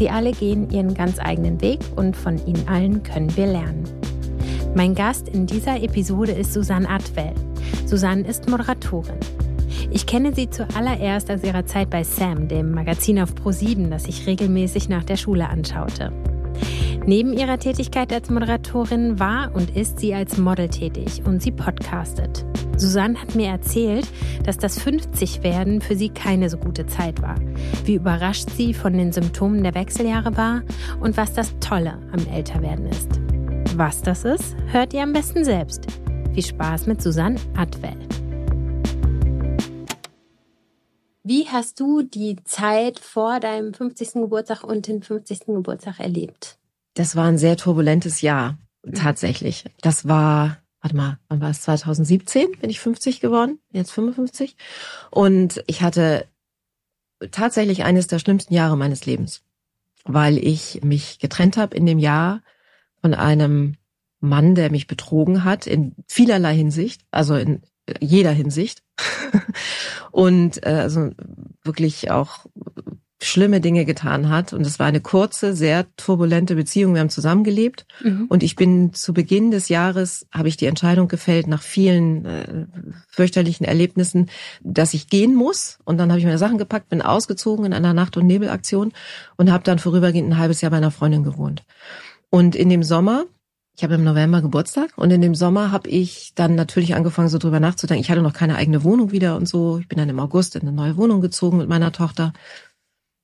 Sie alle gehen ihren ganz eigenen Weg und von ihnen allen können wir lernen. Mein Gast in dieser Episode ist Susanne Atwell. Susanne ist Moderatorin. Ich kenne sie zuallererst aus ihrer Zeit bei Sam, dem Magazin auf Pro7, das ich regelmäßig nach der Schule anschaute. Neben ihrer Tätigkeit als Moderatorin war und ist sie als Model tätig und sie podcastet. Susanne hat mir erzählt, dass das 50-Werden für sie keine so gute Zeit war, wie überrascht sie von den Symptomen der Wechseljahre war und was das Tolle am Älterwerden ist. Was das ist, hört ihr am besten selbst. Viel Spaß mit Susanne Adwell. Wie hast du die Zeit vor deinem 50. Geburtstag und den 50. Geburtstag erlebt? Das war ein sehr turbulentes Jahr, tatsächlich. Das war, warte mal, wann war es? 2017 bin ich 50 geworden, jetzt 55. Und ich hatte tatsächlich eines der schlimmsten Jahre meines Lebens, weil ich mich getrennt habe in dem Jahr von einem Mann, der mich betrogen hat in vielerlei Hinsicht, also in jeder Hinsicht. und äh, also wirklich auch schlimme Dinge getan hat. Und es war eine kurze, sehr turbulente Beziehung. Wir haben zusammengelebt. Mhm. Und ich bin zu Beginn des Jahres, habe ich die Entscheidung gefällt, nach vielen äh, fürchterlichen Erlebnissen, dass ich gehen muss. Und dann habe ich meine Sachen gepackt, bin ausgezogen in einer Nacht- und Nebelaktion und habe dann vorübergehend ein halbes Jahr bei einer Freundin gewohnt. Und in dem Sommer, ich habe im November Geburtstag und in dem Sommer habe ich dann natürlich angefangen, so drüber nachzudenken. Ich hatte noch keine eigene Wohnung wieder und so. Ich bin dann im August in eine neue Wohnung gezogen mit meiner Tochter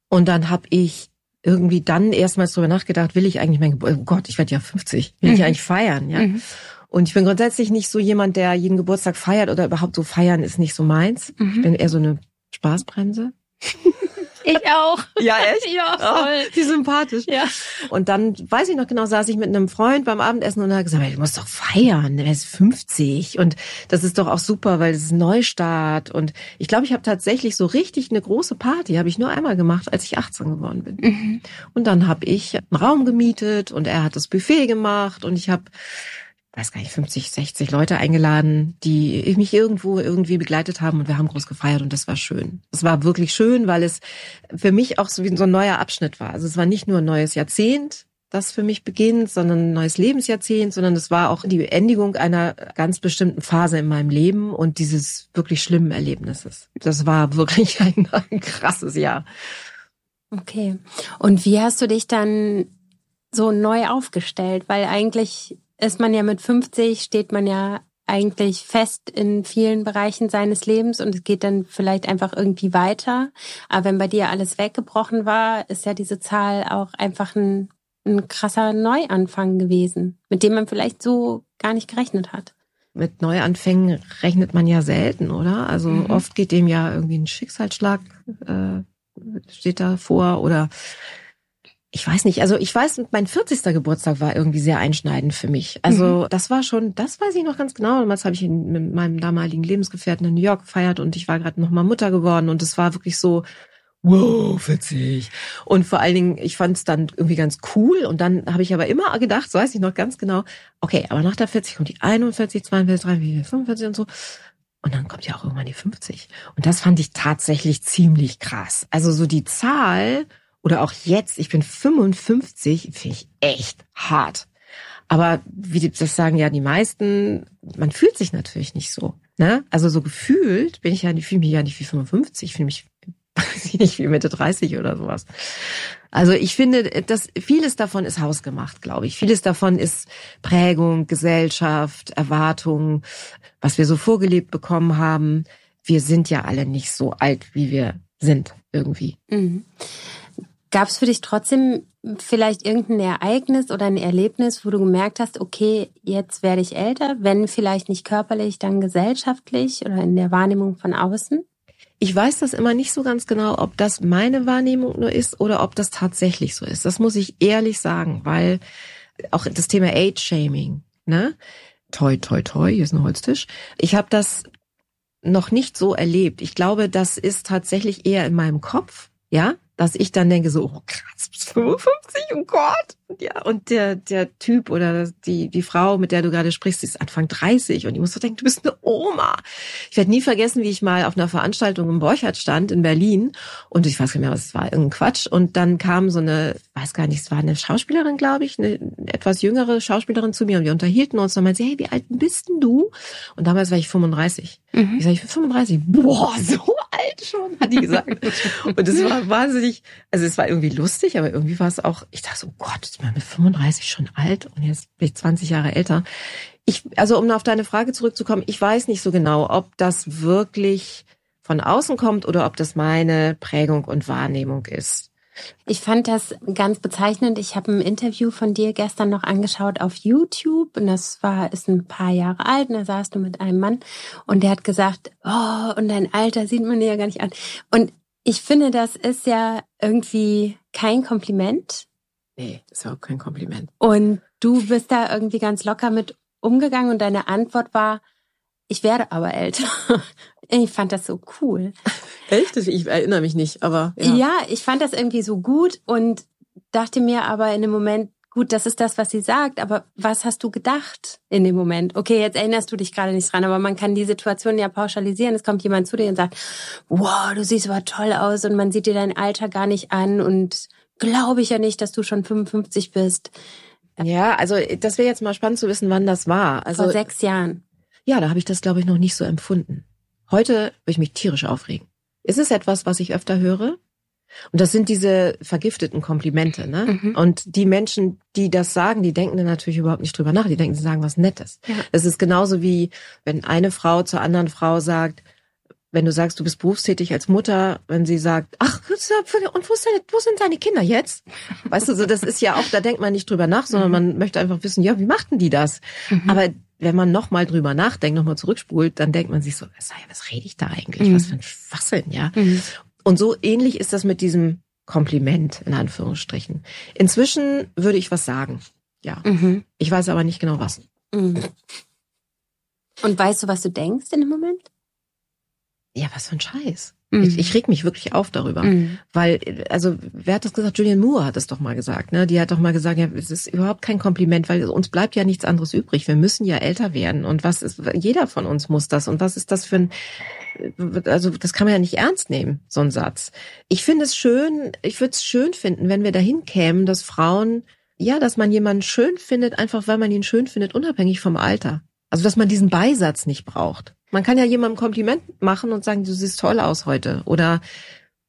und dann habe ich irgendwie dann erstmals drüber nachgedacht, will ich eigentlich mein Geburtstag, oh Gott, ich werde ja 50, will ich mhm. eigentlich feiern, ja? Mhm. Und ich bin grundsätzlich nicht so jemand, der jeden Geburtstag feiert oder überhaupt so feiern ist nicht so meins. Mhm. Ich bin eher so eine Spaßbremse. Ich auch. Ja, echt? Ja, oh, voll. Oh, wie sympathisch. Ja. Und dann, weiß ich noch genau, saß ich mit einem Freund beim Abendessen und er hat gesagt, du musst doch feiern, er ist 50 und das ist doch auch super, weil es ist ein Neustart und ich glaube, ich habe tatsächlich so richtig eine große Party, habe ich nur einmal gemacht, als ich 18 geworden bin. Mhm. Und dann habe ich einen Raum gemietet und er hat das Buffet gemacht und ich habe weiß gar nicht, 50, 60 Leute eingeladen, die mich irgendwo irgendwie begleitet haben und wir haben groß gefeiert und das war schön. Es war wirklich schön, weil es für mich auch so wie so ein neuer Abschnitt war. Also es war nicht nur ein neues Jahrzehnt, das für mich beginnt, sondern ein neues Lebensjahrzehnt, sondern es war auch die Beendigung einer ganz bestimmten Phase in meinem Leben und dieses wirklich schlimmen Erlebnisses. Das war wirklich ein, ein krasses Jahr. Okay. Und wie hast du dich dann so neu aufgestellt? Weil eigentlich ist man ja mit 50, steht man ja eigentlich fest in vielen Bereichen seines Lebens und es geht dann vielleicht einfach irgendwie weiter. Aber wenn bei dir alles weggebrochen war, ist ja diese Zahl auch einfach ein, ein krasser Neuanfang gewesen, mit dem man vielleicht so gar nicht gerechnet hat. Mit Neuanfängen rechnet man ja selten, oder? Also mhm. oft geht dem ja irgendwie ein Schicksalsschlag, äh, steht da vor oder ich weiß nicht, also ich weiß, mein 40. Geburtstag war irgendwie sehr einschneidend für mich. Also mhm. das war schon, das weiß ich noch ganz genau. Damals habe ich mit meinem damaligen Lebensgefährten in New York gefeiert und ich war gerade noch mal Mutter geworden und es war wirklich so, wow, 40. Und vor allen Dingen, ich fand es dann irgendwie ganz cool und dann habe ich aber immer gedacht, so weiß ich noch ganz genau, okay, aber nach der 40 kommt die 41, 42, 43, 45 und so. Und dann kommt ja auch irgendwann die 50. Und das fand ich tatsächlich ziemlich krass. Also so die Zahl oder auch jetzt, ich bin 55, finde ich echt hart. Aber wie das sagen ja die meisten, man fühlt sich natürlich nicht so. Ne? Also so gefühlt bin ich ja, fühle mich ja nicht wie 55, ich fühle mich nicht wie Mitte 30 oder sowas. Also ich finde, dass vieles davon ist hausgemacht, glaube ich. Vieles davon ist Prägung, Gesellschaft, Erwartung, was wir so vorgelebt bekommen haben wir sind ja alle nicht so alt, wie wir sind irgendwie. Mhm. Gab es für dich trotzdem vielleicht irgendein Ereignis oder ein Erlebnis, wo du gemerkt hast, okay, jetzt werde ich älter, wenn vielleicht nicht körperlich, dann gesellschaftlich oder in der Wahrnehmung von außen? Ich weiß das immer nicht so ganz genau, ob das meine Wahrnehmung nur ist oder ob das tatsächlich so ist. Das muss ich ehrlich sagen, weil auch das Thema Age-Shaming, ne? Toi, toi, toi, hier ist ein Holztisch. Ich habe das noch nicht so erlebt. Ich glaube, das ist tatsächlich eher in meinem Kopf, ja, dass ich dann denke so, oh krass, bis 55, oh Gott. Ja, und der, der Typ oder die, die Frau, mit der du gerade sprichst, die ist Anfang 30 und ich muss so denken, du bist eine Oma. Ich werde nie vergessen, wie ich mal auf einer Veranstaltung im Borchardt stand in Berlin und ich weiß nicht mehr, was es war, irgendein Quatsch und dann kam so eine, weiß gar nicht, es war eine Schauspielerin, glaube ich, eine etwas jüngere Schauspielerin zu mir und wir unterhielten uns und dann meinte sie, hey, wie alt bist denn du? Und damals war ich 35. Mhm. Ich sage, ich bin 35. Boah, so alt schon, hat die gesagt. und es war wahnsinnig, also es war irgendwie lustig, aber irgendwie war es auch, ich dachte so, Gott, ist man mit 35 schon alt und jetzt bin ich 20 Jahre älter. Ich, also um auf deine Frage zurückzukommen, ich weiß nicht so genau, ob das wirklich von außen kommt oder ob das meine Prägung und Wahrnehmung ist. Ich fand das ganz bezeichnend. Ich habe ein Interview von dir gestern noch angeschaut auf YouTube und das war ist ein paar Jahre alt. Und da saßt du mit einem Mann und der hat gesagt, oh, und dein Alter sieht man dir ja gar nicht an. Und ich finde, das ist ja irgendwie kein Kompliment, Nee, das ist auch kein Kompliment. Und du bist da irgendwie ganz locker mit umgegangen und deine Antwort war, ich werde aber älter. Ich fand das so cool. Echt? Ich erinnere mich nicht, aber ja. Ja, ich fand das irgendwie so gut und dachte mir aber in dem Moment, gut, das ist das, was sie sagt, aber was hast du gedacht in dem Moment? Okay, jetzt erinnerst du dich gerade nicht dran, aber man kann die Situation ja pauschalisieren. Es kommt jemand zu dir und sagt, wow, du siehst aber toll aus und man sieht dir dein Alter gar nicht an und glaube ich ja nicht, dass du schon 55 bist. Ja, also das wäre jetzt mal spannend zu wissen, wann das war. Also vor sechs Jahren. Ja, da habe ich das glaube ich noch nicht so empfunden. Heute würde ich mich tierisch aufregen. Ist es etwas, was ich öfter höre? Und das sind diese vergifteten Komplimente, ne? Mhm. Und die Menschen, die das sagen, die denken dann natürlich überhaupt nicht drüber nach. Die denken, sie sagen was Nettes. Ja. Es ist genauso wie, wenn eine Frau zur anderen Frau sagt, wenn du sagst, du bist berufstätig als Mutter, wenn sie sagt, ach, und wo, deine, wo sind deine Kinder jetzt? Weißt du, so das ist ja auch, da denkt man nicht drüber nach, sondern man möchte einfach wissen, ja, wie machten die das? Mhm. Aber wenn man nochmal drüber nachdenkt, nochmal zurückspult, dann denkt man sich so, was, was rede ich da eigentlich? Mhm. Was für ein Schwachsinn, ja? Mhm. Und so ähnlich ist das mit diesem Kompliment, in Anführungsstrichen. Inzwischen würde ich was sagen. Ja. Mhm. Ich weiß aber nicht genau was. Mhm. Und weißt du, was du denkst in dem Moment? ja, was für ein Scheiß. Mhm. Ich, ich reg mich wirklich auf darüber. Mhm. Weil, also, wer hat das gesagt? Julian Moore hat es doch mal gesagt, ne? Die hat doch mal gesagt, ja, es ist überhaupt kein Kompliment, weil uns bleibt ja nichts anderes übrig. Wir müssen ja älter werden. Und was ist, jeder von uns muss das. Und was ist das für ein, also, das kann man ja nicht ernst nehmen, so ein Satz. Ich finde es schön, ich würde es schön finden, wenn wir dahin kämen, dass Frauen, ja, dass man jemanden schön findet, einfach weil man ihn schön findet, unabhängig vom Alter. Also, dass man diesen Beisatz nicht braucht. Man kann ja jemandem Kompliment machen und sagen, du siehst toll aus heute. Oder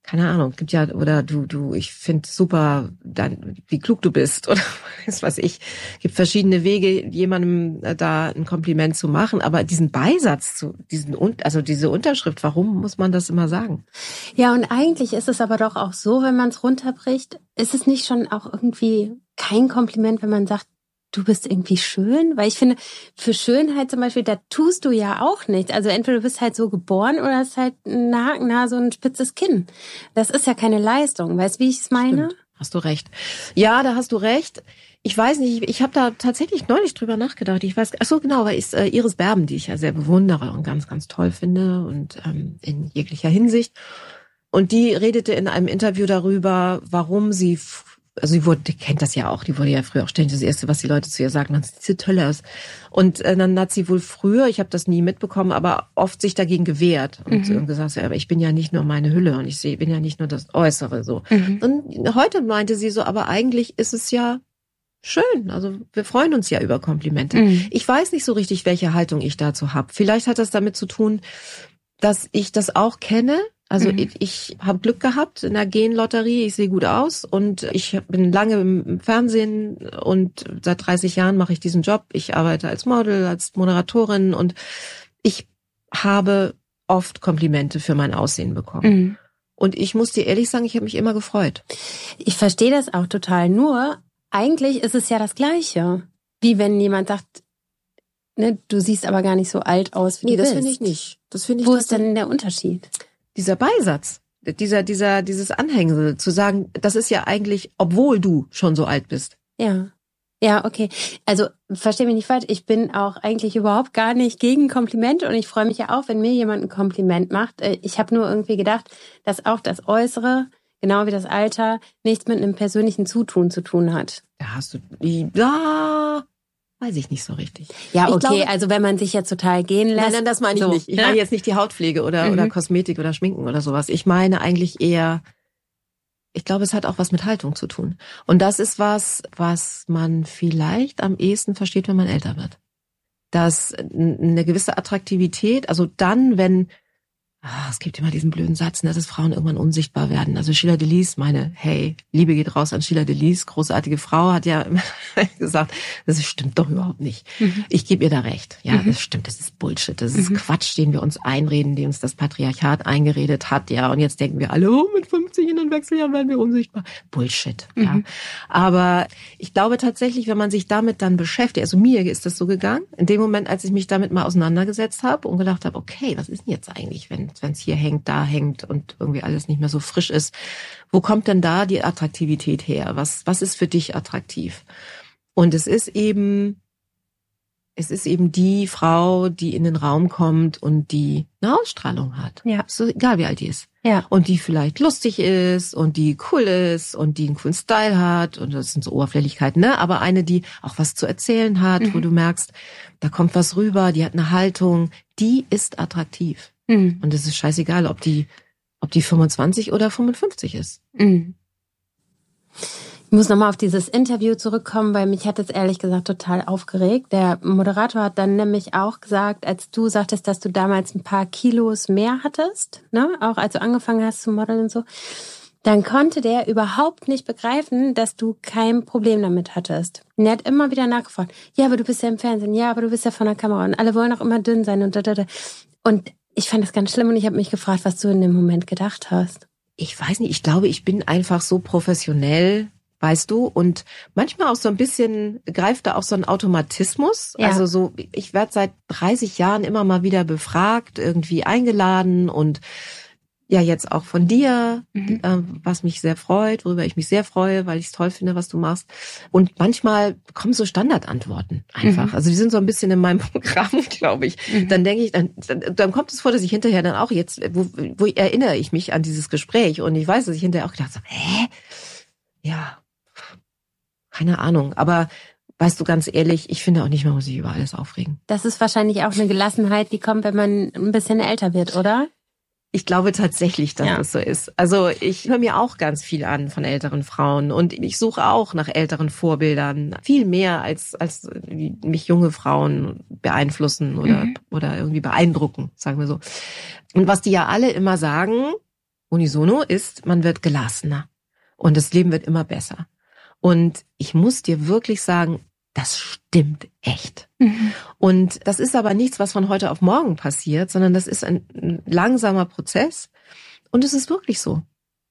keine Ahnung, gibt ja, oder du, du, ich finde super, dann, wie klug du bist, oder was weiß ich. Gibt verschiedene Wege, jemandem äh, da ein Kompliment zu machen, aber diesen Beisatz zu, diesen, also diese Unterschrift, warum muss man das immer sagen? Ja, und eigentlich ist es aber doch auch so, wenn man es runterbricht, ist es nicht schon auch irgendwie kein Kompliment, wenn man sagt, du bist irgendwie schön? Weil ich finde, für Schönheit zum Beispiel, da tust du ja auch nichts. Also entweder du bist halt so geboren oder hast halt eine Hakennase und ein spitzes Kinn. Das ist ja keine Leistung. Weißt du, wie ich es meine? Stimmt. Hast du recht. Ja, da hast du recht. Ich weiß nicht, ich, ich habe da tatsächlich neulich drüber nachgedacht. Ich weiß, ach so genau, weil ich äh, Iris Berben, die ich ja sehr bewundere und ganz, ganz toll finde und ähm, in jeglicher Hinsicht. Und die redete in einem Interview darüber, warum sie also sie wurde, die kennt das ja auch, die wurde ja früher auch ständig das Erste, was die Leute zu ihr sagen, dann sieht sie toll aus. Und äh, dann hat sie wohl früher, ich habe das nie mitbekommen, aber oft sich dagegen gewehrt und, mhm. gesagt, ja, aber ich bin ja nicht nur meine Hülle und ich sehe, bin ja nicht nur das Äußere so. Mhm. Und heute meinte sie so, aber eigentlich ist es ja schön. Also wir freuen uns ja über Komplimente. Mhm. Ich weiß nicht so richtig, welche Haltung ich dazu habe. Vielleicht hat das damit zu tun, dass ich das auch kenne, also mhm. ich, ich habe Glück gehabt in der Genlotterie, ich sehe gut aus und ich bin lange im Fernsehen und seit 30 Jahren mache ich diesen Job. Ich arbeite als Model, als Moderatorin und ich habe oft Komplimente für mein Aussehen bekommen. Mhm. Und ich muss dir ehrlich sagen, ich habe mich immer gefreut. Ich verstehe das auch total. Nur, eigentlich ist es ja das Gleiche. Wie wenn jemand sagt, ne, du siehst aber gar nicht so alt aus, wie nee, du bist. Nee, das finde ich nicht. Das finde ich. Wo ist denn der Unterschied? Dieser Beisatz, dieser, dieser, dieses Anhängsel, zu sagen, das ist ja eigentlich, obwohl du schon so alt bist. Ja. Ja, okay. Also verstehe mich nicht falsch. Ich bin auch eigentlich überhaupt gar nicht gegen Komplimente und ich freue mich ja auch, wenn mir jemand ein Kompliment macht. Äh, ich habe nur irgendwie gedacht, dass auch das Äußere, genau wie das Alter, nichts mit einem persönlichen Zutun zu tun hat. Da hast du, ja, weiß ich nicht so richtig. Ja, okay. Glaube, also wenn man sich jetzt total gehen lässt. Nein, nein, das meine ich so, nicht. Ich meine jetzt nicht die Hautpflege oder mhm. oder Kosmetik oder Schminken oder sowas. Ich meine eigentlich eher ich glaube, es hat auch was mit Haltung zu tun. Und das ist was, was man vielleicht am ehesten versteht, wenn man älter wird. Dass eine gewisse Attraktivität, also dann, wenn Ah, es gibt immer diesen blöden Satz, ne, dass Frauen irgendwann unsichtbar werden. Also Sheila Delis, meine, hey, Liebe geht raus an Sheila Delis, großartige Frau, hat ja gesagt, das stimmt doch überhaupt nicht. Mhm. Ich gebe ihr da recht. Ja, mhm. das stimmt, das ist Bullshit, das ist mhm. Quatsch, den wir uns einreden, den uns das Patriarchat eingeredet hat. Ja, und jetzt denken wir alle, oh, mit 50 in den Wechseljahren werden wir unsichtbar. Bullshit. Ja, mhm. aber ich glaube tatsächlich, wenn man sich damit dann beschäftigt, also mir ist das so gegangen, in dem Moment, als ich mich damit mal auseinandergesetzt habe und gedacht habe, okay, was ist denn jetzt eigentlich, wenn wenn es hier hängt, da hängt und irgendwie alles nicht mehr so frisch ist. Wo kommt denn da die Attraktivität her? Was, was ist für dich attraktiv? Und es ist eben, es ist eben die Frau, die in den Raum kommt und die eine Ausstrahlung hat. Ja. So egal wie alt die ist. Ja. Und die vielleicht lustig ist und die cool ist und die einen coolen Style hat und das sind so Oberflächlichkeiten, ne? Aber eine, die auch was zu erzählen hat, mhm. wo du merkst, da kommt was rüber, die hat eine Haltung, die ist attraktiv. Mhm. Und es ist scheißegal, ob die, ob die 25 oder 55 ist. Mhm. Ich muss nochmal auf dieses Interview zurückkommen, weil mich hat es ehrlich gesagt total aufgeregt. Der Moderator hat dann nämlich auch gesagt, als du sagtest, dass du damals ein paar Kilos mehr hattest, ne, auch als du angefangen hast zu modeln und so, dann konnte der überhaupt nicht begreifen, dass du kein Problem damit hattest. Und er hat immer wieder nachgefragt, ja, aber du bist ja im Fernsehen, ja, aber du bist ja von der Kamera und alle wollen auch immer dünn sein und da, da, da. Und ich fand das ganz schlimm und ich habe mich gefragt, was du in dem Moment gedacht hast. Ich weiß nicht, ich glaube, ich bin einfach so professionell, weißt du, und manchmal auch so ein bisschen greift da auch so ein Automatismus. Ja. Also so, ich werde seit 30 Jahren immer mal wieder befragt, irgendwie eingeladen und ja jetzt auch von dir, mhm. äh, was mich sehr freut, worüber ich mich sehr freue, weil ich es toll finde, was du machst. Und manchmal kommen so Standardantworten einfach. Mhm. Also die sind so ein bisschen in meinem Programm, glaube ich. Mhm. Dann denke ich, dann, dann kommt es vor, dass ich hinterher dann auch jetzt, wo, wo erinnere ich mich an dieses Gespräch und ich weiß, dass ich hinterher auch gedacht habe, hä? Ja, keine Ahnung. Aber weißt du ganz ehrlich, ich finde auch nicht, man muss sich über alles aufregen. Das ist wahrscheinlich auch eine Gelassenheit, die kommt, wenn man ein bisschen älter wird, oder? Ich glaube tatsächlich, dass ja. das so ist. Also ich höre mir auch ganz viel an von älteren Frauen und ich suche auch nach älteren Vorbildern. Viel mehr als, als mich junge Frauen beeinflussen oder, mhm. oder irgendwie beeindrucken, sagen wir so. Und was die ja alle immer sagen, unisono, ist, man wird gelassener und das Leben wird immer besser. Und ich muss dir wirklich sagen, das stimmt echt. Mhm. Und das ist aber nichts, was von heute auf morgen passiert, sondern das ist ein, langsamer Prozess. Und es ist wirklich so.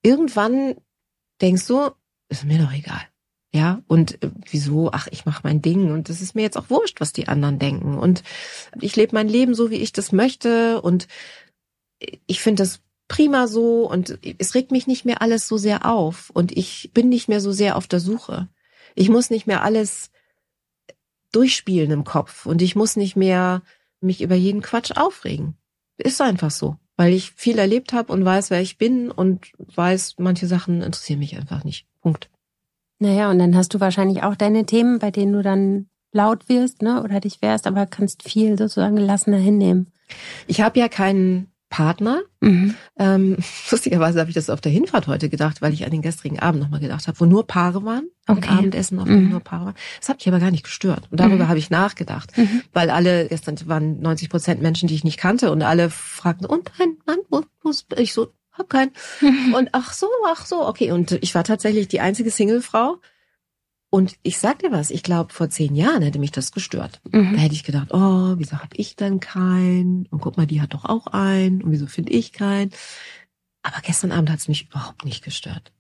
Irgendwann denkst du, ist mir doch egal. Ja, und äh, wieso? Ach, ich mache mein Ding und es ist mir jetzt auch wurscht, was die anderen denken. Und ich lebe mein Leben so, wie ich das möchte. Und ich finde das prima so und es regt mich nicht mehr alles so sehr auf und ich bin nicht mehr so sehr auf der Suche. Ich muss nicht mehr alles durchspielen im Kopf und ich muss nicht mehr mich über jeden Quatsch aufregen. Ist einfach so, weil ich viel erlebt habe und weiß, wer ich bin und weiß, manche Sachen interessieren mich einfach nicht. Punkt. Naja, und dann hast du wahrscheinlich auch deine Themen, bei denen du dann laut wirst, ne, oder dich wärst, aber kannst viel sozusagen gelassener hinnehmen. Ich habe ja keinen Partner. Mhm. Ähm, lustigerweise habe ich das auf der Hinfahrt heute gedacht, weil ich an den gestrigen Abend nochmal gedacht habe, wo nur Paare waren. Okay. Abendessen, auf dem mhm. nur Paare waren. Das hat mich aber gar nicht gestört. Und darüber mhm. habe ich nachgedacht. Mhm. Weil alle, gestern waren 90 Prozent Menschen, die ich nicht kannte und alle fragten, und dein Mann, wo, wo ist, ich so, hab keinen. Und ach so, ach so, okay. Und ich war tatsächlich die einzige Singlefrau Und ich sag dir was, ich glaube, vor zehn Jahren hätte mich das gestört. Mhm. Da hätte ich gedacht, oh, wieso habe ich denn keinen? Und guck mal, die hat doch auch einen. Und wieso finde ich keinen? Aber gestern Abend hat es mich überhaupt nicht gestört.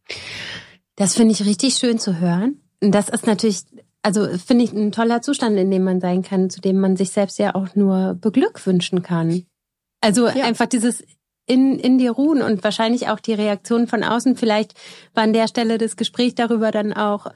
Das finde ich richtig schön zu hören. Und das ist natürlich, also finde ich ein toller Zustand, in dem man sein kann, zu dem man sich selbst ja auch nur beglückwünschen kann. Also ja. einfach dieses in, in dir ruhen und wahrscheinlich auch die Reaktionen von außen. Vielleicht war an der Stelle das Gespräch darüber dann auch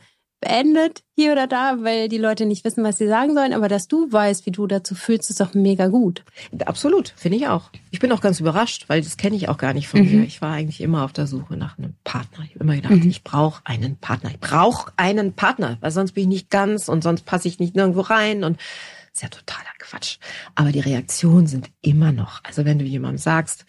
beendet hier oder da, weil die Leute nicht wissen, was sie sagen sollen. Aber dass du weißt, wie du dazu fühlst, ist doch mega gut. Absolut, finde ich auch. Ich bin auch ganz überrascht, weil das kenne ich auch gar nicht von mhm. mir. Ich war eigentlich immer auf der Suche nach einem Partner. Ich habe immer gedacht, mhm. ich brauche einen Partner. Ich brauche einen Partner, weil sonst bin ich nicht ganz und sonst passe ich nicht nirgendwo rein und ist ja totaler Quatsch. Aber die Reaktionen sind immer noch. Also wenn du jemandem sagst,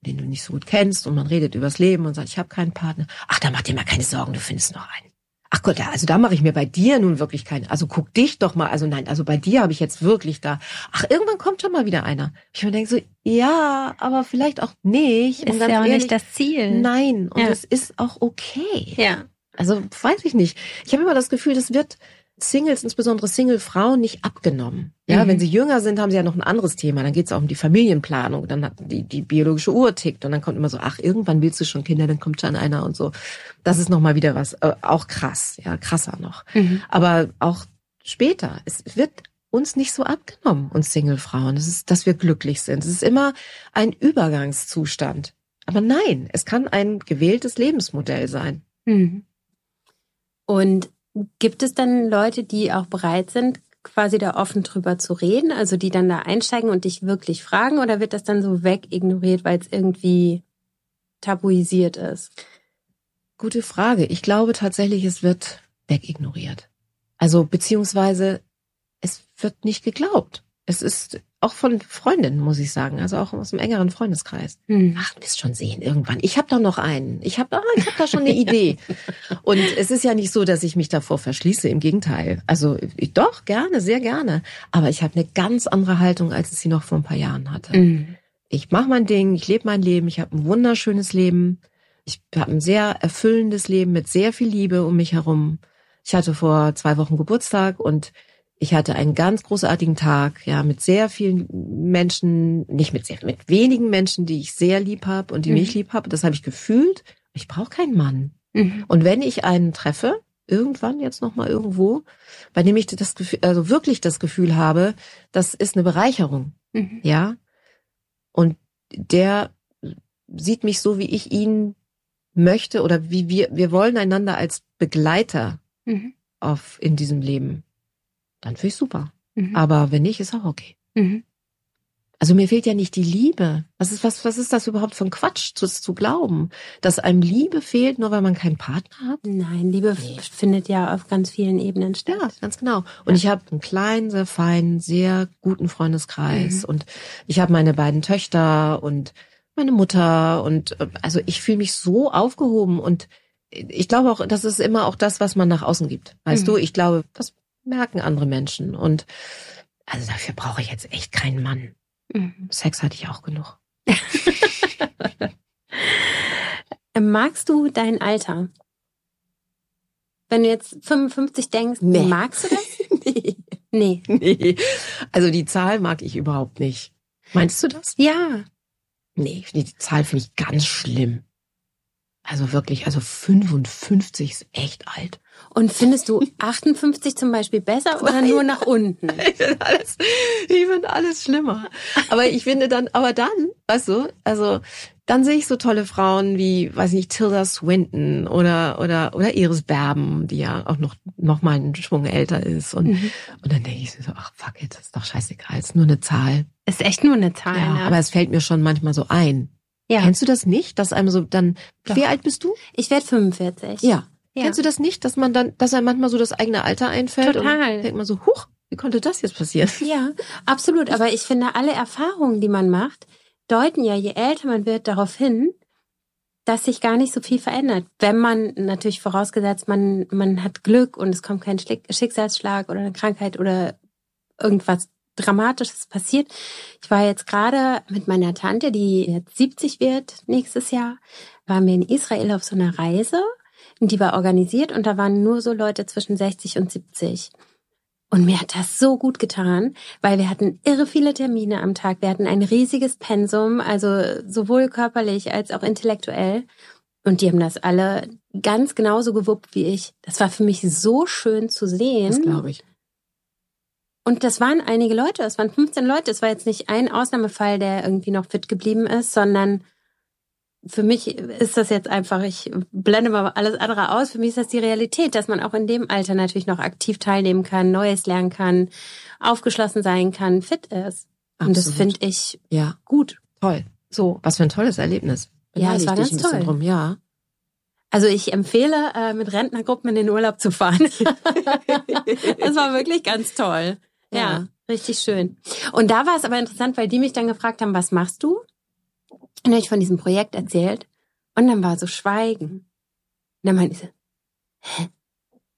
den du nicht so gut kennst und man redet übers Leben und sagt, ich habe keinen Partner. Ach, da mach dir mal keine Sorgen, du findest noch einen. Ach Gott, also da mache ich mir bei dir nun wirklich keine. Also guck dich doch mal. Also nein, also bei dir habe ich jetzt wirklich da. Ach, irgendwann kommt schon mal wieder einer. Ich mir denke so, ja, aber vielleicht auch nicht. Ist ja auch ehrlich, nicht das Ziel. Nein, und es ja. ist auch okay. Ja. Also weiß ich nicht. Ich habe immer das Gefühl, das wird Singles, insbesondere Single-Frauen, nicht abgenommen. Ja, mhm. wenn sie jünger sind, haben sie ja noch ein anderes Thema. Dann geht es auch um die Familienplanung, dann hat die, die biologische Uhr tickt und dann kommt immer so, ach, irgendwann willst du schon Kinder, dann kommt schon einer und so. Das ist nochmal wieder was, äh, auch krass, ja, krasser noch. Mhm. Aber auch später, es wird uns nicht so abgenommen, uns Single-Frauen. Das ist, dass wir glücklich sind. Es ist immer ein Übergangszustand. Aber nein, es kann ein gewähltes Lebensmodell sein. Mhm. Und Gibt es dann Leute, die auch bereit sind, quasi da offen drüber zu reden, also die dann da einsteigen und dich wirklich fragen, oder wird das dann so wegignoriert, weil es irgendwie tabuisiert ist? Gute Frage. Ich glaube tatsächlich, es wird wegignoriert. Also beziehungsweise es wird nicht geglaubt. Es ist auch von Freundinnen, muss ich sagen, also auch aus einem engeren Freundeskreis. Hm. Ach, du wirst schon sehen irgendwann. Ich habe da noch einen. Ich habe ah, ich hab da schon eine Idee. Und es ist ja nicht so, dass ich mich davor verschließe, im Gegenteil. Also ich, doch gerne, sehr gerne, aber ich habe eine ganz andere Haltung, als ich sie noch vor ein paar Jahren hatte. Hm. Ich mache mein Ding, ich lebe mein Leben, ich habe ein wunderschönes Leben. Ich habe ein sehr erfüllendes Leben mit sehr viel Liebe um mich herum. Ich hatte vor zwei Wochen Geburtstag und ich hatte einen ganz großartigen Tag, ja, mit sehr vielen Menschen, nicht mit sehr, mit wenigen Menschen, die ich sehr lieb habe und die mhm. mich lieb habe. Das habe ich gefühlt. Ich brauche keinen Mann. Mhm. Und wenn ich einen treffe, irgendwann jetzt noch mal irgendwo, bei dem ich das Gefühl, also wirklich das Gefühl habe, das ist eine Bereicherung, mhm. ja. Und der sieht mich so, wie ich ihn möchte oder wie wir, wir wollen einander als Begleiter mhm. auf in diesem Leben dann finde ich super. Mhm. Aber wenn nicht, ist auch okay. Mhm. Also mir fehlt ja nicht die Liebe. Was ist, was, was ist das überhaupt für ein Quatsch, zu, zu glauben, dass einem Liebe fehlt, nur weil man keinen Partner hat? Nein, Liebe nee. findet ja auf ganz vielen Ebenen statt. Ja, ganz genau. Und ja. ich habe einen kleinen, sehr feinen, sehr guten Freundeskreis mhm. und ich habe meine beiden Töchter und meine Mutter und also ich fühle mich so aufgehoben und ich glaube auch, das ist immer auch das, was man nach außen gibt. Weißt mhm. du, ich glaube, das merken andere Menschen. Und also dafür brauche ich jetzt echt keinen Mann. Mhm. Sex hatte ich auch genug. Magst du dein Alter? Wenn du jetzt 55 denkst, nee. magst du das? nee. Nee. Nee. Also die Zahl mag ich überhaupt nicht. Meinst du das? Ja. Nee, die Zahl finde ich ganz schlimm. Also wirklich, also 55 ist echt alt. Und findest du 58 zum Beispiel besser oder Nein. nur nach unten? Ich finde alles, ich finde alles schlimmer. Aber ich finde dann, aber dann, weißt du, also dann sehe ich so tolle Frauen wie, weiß nicht, Tilda Swinton oder oder oder Iris Berben, die ja auch noch noch mal einen Schwung älter ist und mhm. und dann denke ich so, ach fuck it, das ist doch scheißegal, ist nur eine Zahl. Ist echt nur eine Zahl. Ja, ne? aber es fällt mir schon manchmal so ein. Ja. Kennst du das nicht, dass einem so dann, Doch. wie alt bist du? Ich werde 45. Ja. ja. Kennst du das nicht, dass man dann, dass einem manchmal so das eigene Alter einfällt? Total. Und denkt man so, huch, wie konnte das jetzt passieren? Ja, absolut. Aber ich finde, alle Erfahrungen, die man macht, deuten ja, je älter man wird, darauf hin, dass sich gar nicht so viel verändert. Wenn man natürlich vorausgesetzt, man, man hat Glück und es kommt kein Schicksalsschlag oder eine Krankheit oder irgendwas Dramatisches passiert. Ich war jetzt gerade mit meiner Tante, die jetzt 70 wird nächstes Jahr, waren wir in Israel auf so einer Reise. Die war organisiert und da waren nur so Leute zwischen 60 und 70. Und mir hat das so gut getan, weil wir hatten irre viele Termine am Tag. Wir hatten ein riesiges Pensum, also sowohl körperlich als auch intellektuell. Und die haben das alle ganz genauso gewuppt wie ich. Das war für mich so schön zu sehen. Das glaube ich. Und das waren einige Leute, es waren 15 Leute. Es war jetzt nicht ein Ausnahmefall, der irgendwie noch fit geblieben ist, sondern für mich ist das jetzt einfach, ich blende mal alles andere aus, für mich ist das die Realität, dass man auch in dem Alter natürlich noch aktiv teilnehmen kann, Neues lernen kann, aufgeschlossen sein kann, fit ist. Absolut. Und das finde ich ja. gut. Toll. So. Was für ein tolles Erlebnis. ja, es war ganz toll. Drum. Ja. Also ich empfehle, äh, mit Rentnergruppen in den Urlaub zu fahren. das war wirklich ganz toll. Ja, ja, richtig schön. Und da war es aber interessant, weil die mich dann gefragt haben, was machst du? Und dann habe ich von diesem Projekt erzählt und dann war so Schweigen. Und dann meinte ich so, hä?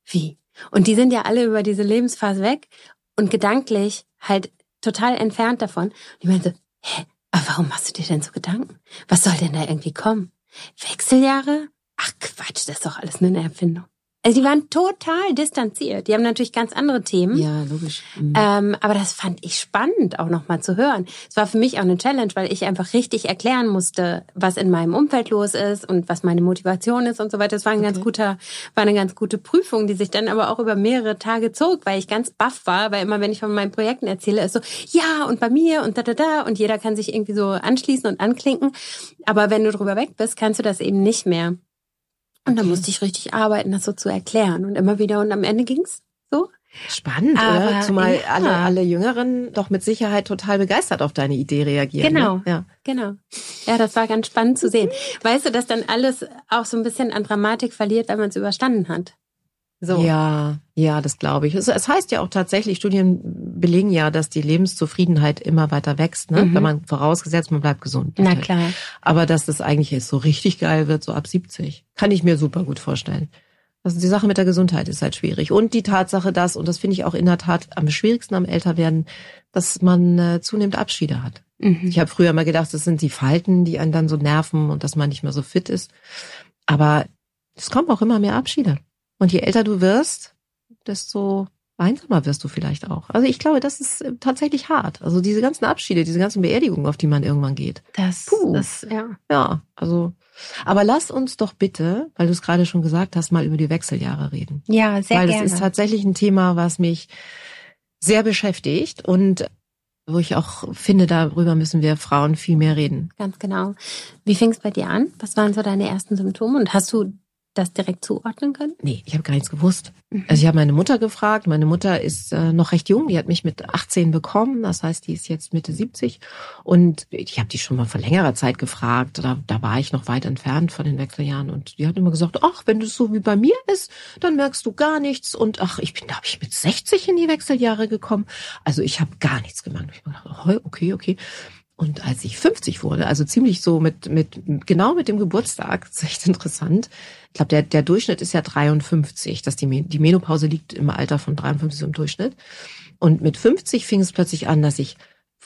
Wie? Und die sind ja alle über diese Lebensphase weg und gedanklich halt total entfernt davon. Und ich meinte so, hä? Aber warum machst du dir denn so Gedanken? Was soll denn da irgendwie kommen? Wechseljahre? Ach Quatsch, das ist doch alles nur eine Erfindung. Also die waren total distanziert. Die haben natürlich ganz andere Themen. Ja, logisch. Mhm. Ähm, aber das fand ich spannend, auch nochmal zu hören. Es war für mich auch eine Challenge, weil ich einfach richtig erklären musste, was in meinem Umfeld los ist und was meine Motivation ist und so weiter. Das war ein okay. ganz guter, war eine ganz gute Prüfung, die sich dann aber auch über mehrere Tage zog, weil ich ganz baff war, weil immer, wenn ich von meinen Projekten erzähle, ist so, ja, und bei mir und da, da, da, und jeder kann sich irgendwie so anschließen und anklinken. Aber wenn du drüber weg bist, kannst du das eben nicht mehr. Und dann musste ich richtig arbeiten, das so zu erklären. Und immer wieder. Und am Ende ging's so. Spannend, Aber, oder? Zumal ja. alle, alle Jüngeren doch mit Sicherheit total begeistert auf deine Idee reagieren. Genau, ne? ja. genau. Ja, das war ganz spannend zu sehen. Weißt du, dass dann alles auch so ein bisschen an Dramatik verliert, wenn man es überstanden hat? So. Ja, ja, das glaube ich. Es, es, heißt ja auch tatsächlich, Studien belegen ja, dass die Lebenszufriedenheit immer weiter wächst, ne? Mhm. wenn man vorausgesetzt, man bleibt gesund. Na klar. Aber dass das eigentlich jetzt so richtig geil wird, so ab 70, kann ich mir super gut vorstellen. Also die Sache mit der Gesundheit ist halt schwierig. Und die Tatsache, dass, und das finde ich auch in der Tat am schwierigsten am Älterwerden, dass man äh, zunehmend Abschiede hat. Mhm. Ich habe früher mal gedacht, das sind die Falten, die einen dann so nerven und dass man nicht mehr so fit ist. Aber es kommen auch immer mehr Abschiede. Und je älter du wirst, desto einsamer wirst du vielleicht auch. Also ich glaube, das ist äh, tatsächlich hart. Also diese ganzen Abschiede, diese ganzen Beerdigungen, auf die man irgendwann geht. Das, Puh. das ja. Ja, also. Aber lass uns doch bitte, weil du es gerade schon gesagt hast, mal über die Wechseljahre reden. Ja, sehr weil gerne. Weil es ist tatsächlich ein Thema, was mich sehr beschäftigt und wo ich auch finde, darüber müssen wir Frauen viel mehr reden. Ganz genau. Wie fing es bei dir an? Was waren so deine ersten Symptome? Und hast du das direkt zuordnen können? Nee, ich habe gar nichts gewusst. Mhm. Also ich habe meine Mutter gefragt. Meine Mutter ist äh, noch recht jung. Die hat mich mit 18 bekommen. Das heißt, die ist jetzt Mitte 70. Und ich habe die schon mal vor längerer Zeit gefragt. Da, da war ich noch weit entfernt von den Wechseljahren. Und die hat immer gesagt, ach, wenn das so wie bei mir ist, dann merkst du gar nichts. Und ach, ich bin, habe ich mit 60 in die Wechseljahre gekommen. Also ich habe gar nichts gemacht. Ich habe gedacht, okay, okay. Und als ich 50 wurde, also ziemlich so mit, mit genau mit dem Geburtstag, das ist echt interessant. Ich glaube, der, der Durchschnitt ist ja 53, dass die, die Menopause liegt im Alter von 53 im Durchschnitt. Und mit 50 fing es plötzlich an, dass ich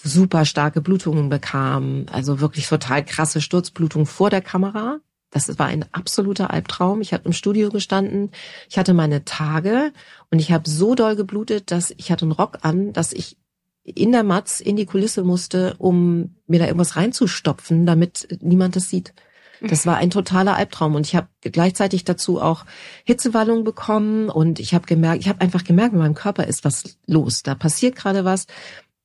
super starke Blutungen bekam, also wirklich total krasse Sturzblutungen vor der Kamera. Das war ein absoluter Albtraum. Ich habe im Studio gestanden, ich hatte meine Tage und ich habe so doll geblutet, dass ich hatte einen Rock an, dass ich in der Matz in die Kulisse musste, um mir da irgendwas reinzustopfen, damit niemand das sieht. Das war ein totaler Albtraum und ich habe gleichzeitig dazu auch Hitzewallungen bekommen und ich habe gemerkt, ich habe einfach gemerkt, in meinem Körper ist was los. Da passiert gerade was,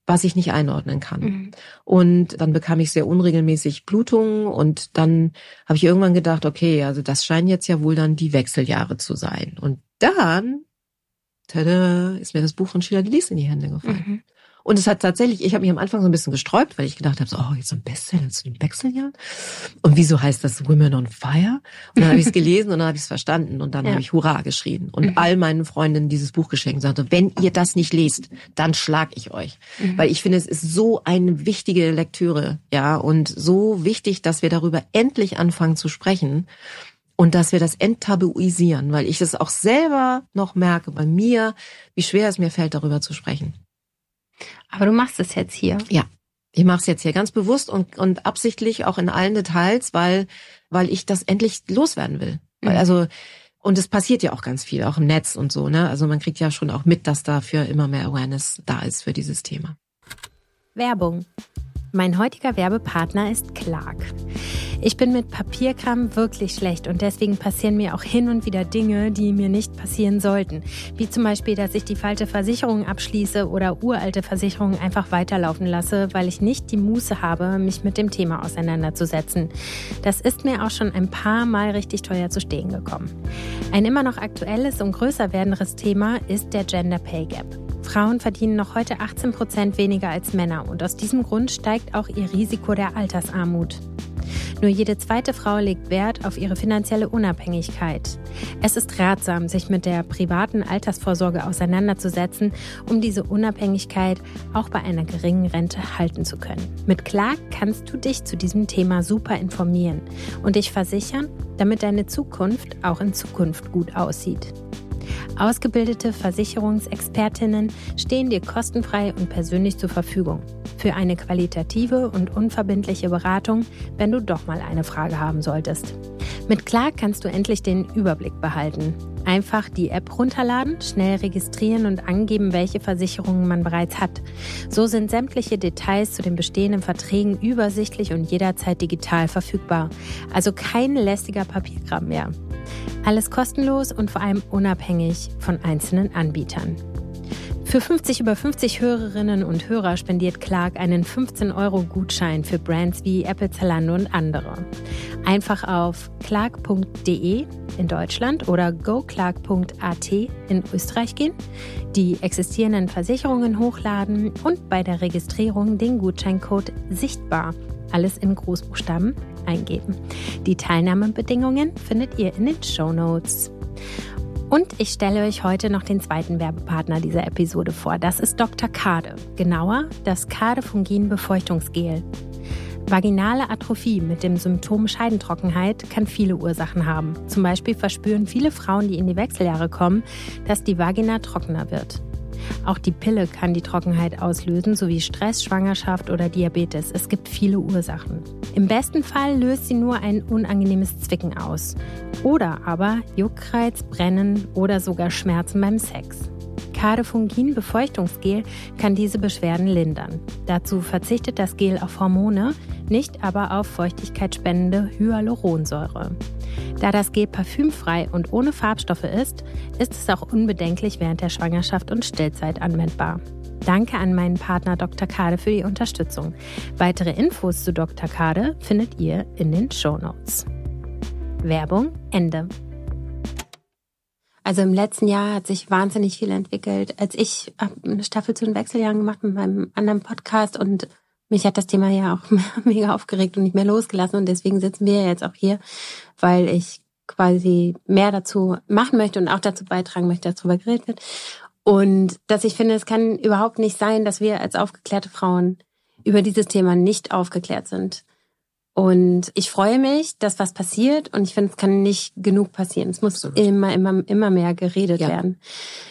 was ich nicht einordnen kann. Mhm. Und dann bekam ich sehr unregelmäßig Blutungen und dann habe ich irgendwann gedacht, okay, also das scheinen jetzt ja wohl dann die Wechseljahre zu sein. Und dann tada, ist mir das Buch von Sheila Delis in die Hände gefallen. Mhm. Und es hat tatsächlich, ich habe mich am Anfang so ein bisschen gesträubt, weil ich gedacht habe, so, oh, jetzt so ein Bestseller zu den Wechseljahren. Und wieso heißt das Women on Fire? Und dann habe ich es gelesen und dann habe ich es verstanden und dann ja. habe ich Hurra geschrien und mhm. all meinen Freundinnen dieses Buch geschenkt und sagte, wenn ihr das nicht lest, dann schlag ich euch. Mhm. Weil ich finde, es ist so eine wichtige Lektüre, ja, und so wichtig, dass wir darüber endlich anfangen zu sprechen und dass wir das enttabuisieren, weil ich es auch selber noch merke bei mir, wie schwer es mir fällt, darüber zu sprechen. Aber du machst es jetzt hier. Ja, ich mache es jetzt hier ganz bewusst und, und absichtlich auch in allen Details, weil, weil ich das endlich loswerden will. Mhm. Also Und es passiert ja auch ganz viel, auch im Netz und so, ne? Also man kriegt ja schon auch mit, dass dafür immer mehr Awareness da ist für dieses Thema. Werbung. Mein heutiger Werbepartner ist Clark. Ich bin mit Papierkram wirklich schlecht und deswegen passieren mir auch hin und wieder Dinge, die mir nicht passieren sollten. Wie zum Beispiel, dass ich die falsche Versicherung abschließe oder uralte Versicherungen einfach weiterlaufen lasse, weil ich nicht die Muße habe, mich mit dem Thema auseinanderzusetzen. Das ist mir auch schon ein paar Mal richtig teuer zu stehen gekommen. Ein immer noch aktuelles und größer werdendes Thema ist der Gender Pay Gap. Frauen verdienen noch heute 18 Prozent weniger als Männer und aus diesem Grund steigt auch ihr Risiko der Altersarmut. Nur jede zweite Frau legt Wert auf ihre finanzielle Unabhängigkeit. Es ist ratsam, sich mit der privaten Altersvorsorge auseinanderzusetzen, um diese Unabhängigkeit auch bei einer geringen Rente halten zu können. Mit Clark kannst du dich zu diesem Thema super informieren und dich versichern, damit deine Zukunft auch in Zukunft gut aussieht. Ausgebildete Versicherungsexpertinnen stehen dir kostenfrei und persönlich zur Verfügung für eine qualitative und unverbindliche Beratung, wenn du doch mal eine Frage haben solltest. Mit Clark kannst du endlich den Überblick behalten. Einfach die App runterladen, schnell registrieren und angeben, welche Versicherungen man bereits hat. So sind sämtliche Details zu den bestehenden Verträgen übersichtlich und jederzeit digital verfügbar. Also kein lästiger Papierkram mehr. Alles kostenlos und vor allem unabhängig von einzelnen Anbietern. Für 50 über 50 Hörerinnen und Hörer spendiert Clark einen 15-Euro-Gutschein für Brands wie Apple, Zalando und andere. Einfach auf clark.de in Deutschland oder goclark.at in Österreich gehen, die existierenden Versicherungen hochladen und bei der Registrierung den Gutscheincode sichtbar, alles in Großbuchstaben, eingeben. Die Teilnahmebedingungen findet ihr in den Show Notes. Und ich stelle euch heute noch den zweiten Werbepartner dieser Episode vor. Das ist Dr. Kade. Genauer das Kade Fungin Befeuchtungsgel. Vaginale Atrophie mit dem Symptom Scheidentrockenheit kann viele Ursachen haben. Zum Beispiel verspüren viele Frauen, die in die Wechseljahre kommen, dass die Vagina trockener wird. Auch die Pille kann die Trockenheit auslösen, sowie Stress, Schwangerschaft oder Diabetes. Es gibt viele Ursachen. Im besten Fall löst sie nur ein unangenehmes Zwicken aus. Oder aber Juckreiz, Brennen oder sogar Schmerzen beim Sex. Cadefungin Befeuchtungsgel kann diese Beschwerden lindern. Dazu verzichtet das Gel auf Hormone, nicht aber auf feuchtigkeitsspendende Hyaluronsäure. Da das Gel parfümfrei und ohne Farbstoffe ist, ist es auch unbedenklich während der Schwangerschaft und Stillzeit anwendbar. Danke an meinen Partner Dr. Kade für die Unterstützung. Weitere Infos zu Dr. Kade findet ihr in den Show Notes. Werbung Ende. Also im letzten Jahr hat sich wahnsinnig viel entwickelt. Als ich eine Staffel zu den Wechseljahren gemacht mit meinem anderen Podcast und mich hat das Thema ja auch mega aufgeregt und nicht mehr losgelassen und deswegen sitzen wir jetzt auch hier, weil ich quasi mehr dazu machen möchte und auch dazu beitragen möchte, dass darüber geredet wird. Und dass ich finde, es kann überhaupt nicht sein, dass wir als aufgeklärte Frauen über dieses Thema nicht aufgeklärt sind. Und ich freue mich, dass was passiert und ich finde, es kann nicht genug passieren. Es muss Absolut. immer, immer, immer mehr geredet ja. werden.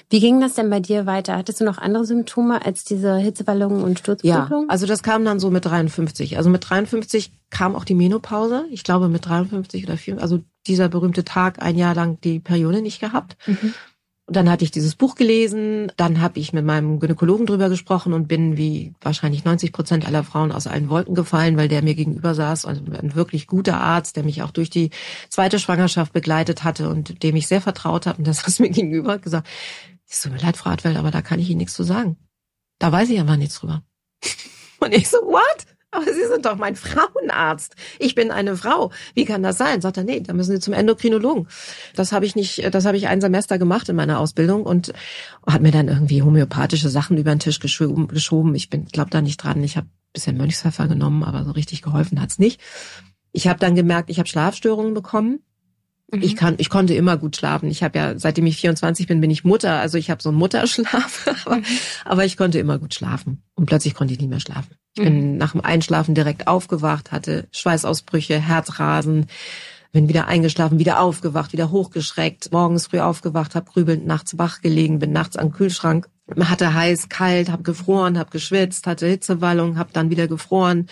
Wie ging das denn bei dir weiter? Hattest du noch andere Symptome als diese Hitzewallungen und Sturzblutung? Ja, also das kam dann so mit 53. Also mit 53 kam auch die Menopause. Ich glaube mit 53 oder 4, also dieser berühmte Tag, ein Jahr lang die Periode nicht gehabt. Mhm. Und dann hatte ich dieses Buch gelesen, dann habe ich mit meinem Gynäkologen drüber gesprochen und bin wie wahrscheinlich 90 Prozent aller Frauen aus allen Wolken gefallen, weil der mir gegenüber saß, also ein wirklich guter Arzt, der mich auch durch die zweite Schwangerschaft begleitet hatte und dem ich sehr vertraut habe. Und das hat mir gegenüber gesagt, es tut mir leid, Frau Hartwell, aber da kann ich Ihnen nichts zu sagen. Da weiß ich einfach nichts drüber. Und ich so, what? Aber Sie sind doch mein Frauenarzt. Ich bin eine Frau. Wie kann das sein? Sagt er, nee, da müssen Sie zum Endokrinologen. Das habe ich nicht, das habe ich ein Semester gemacht in meiner Ausbildung und hat mir dann irgendwie homöopathische Sachen über den Tisch geschoben. Ich bin, glaube da nicht dran. Ich habe bisher Mönchspfeffer genommen, aber so richtig geholfen hat's nicht. Ich habe dann gemerkt, ich habe Schlafstörungen bekommen. Mhm. Ich kann, ich konnte immer gut schlafen. Ich habe ja, seitdem ich 24 bin, bin ich Mutter. Also ich habe so einen Mutterschlaf, aber, mhm. aber ich konnte immer gut schlafen. Und plötzlich konnte ich nicht mehr schlafen. Ich bin mhm. nach dem Einschlafen direkt aufgewacht, hatte Schweißausbrüche, Herzrasen, bin wieder eingeschlafen, wieder aufgewacht, wieder hochgeschreckt, morgens früh aufgewacht, habe grübelnd nachts wach gelegen, bin nachts am Kühlschrank, hatte heiß, kalt, habe gefroren, habe geschwitzt, hatte Hitzewallung, habe dann wieder gefroren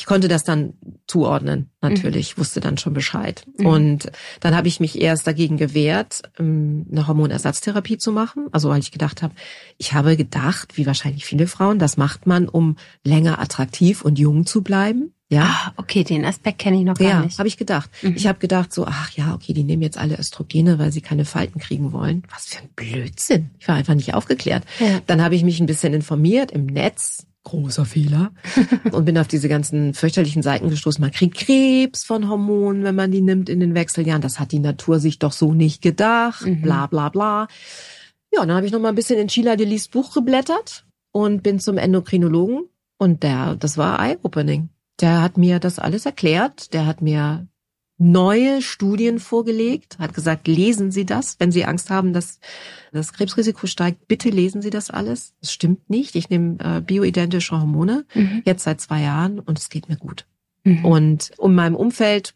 ich konnte das dann zuordnen, natürlich, mhm. wusste dann schon Bescheid. Mhm. Und dann habe ich mich erst dagegen gewehrt, ähm, eine Hormonersatztherapie zu machen. Also weil ich gedacht habe, ich habe gedacht, wie wahrscheinlich viele Frauen, das macht man, um länger attraktiv und jung zu bleiben. Ja, ah, okay, den Aspekt kenne ich noch gar ja, nicht. habe ich gedacht. Mhm. Ich habe gedacht so, ach ja, okay, die nehmen jetzt alle Östrogene, weil sie keine Falten kriegen wollen. Was für ein Blödsinn. Ich war einfach nicht aufgeklärt. Ja. Dann habe ich mich ein bisschen informiert im Netz, großer Fehler, und bin auf diese ganzen fürchterlichen Seiten gestoßen. Man kriegt Krebs von Hormonen, wenn man die nimmt in den Wechseljahren. Das hat die Natur sich doch so nicht gedacht. Mhm. Bla bla bla. Ja, dann habe ich noch mal ein bisschen in Sheila Delis Buch geblättert und bin zum Endokrinologen. Und der, das war eye-opening. Der hat mir das alles erklärt. Der hat mir neue Studien vorgelegt, hat gesagt, lesen Sie das, wenn Sie Angst haben, dass das Krebsrisiko steigt, bitte lesen Sie das alles. Das stimmt nicht. Ich nehme äh, bioidentische Hormone mhm. jetzt seit zwei Jahren und es geht mir gut. Mhm. Und um meinem Umfeld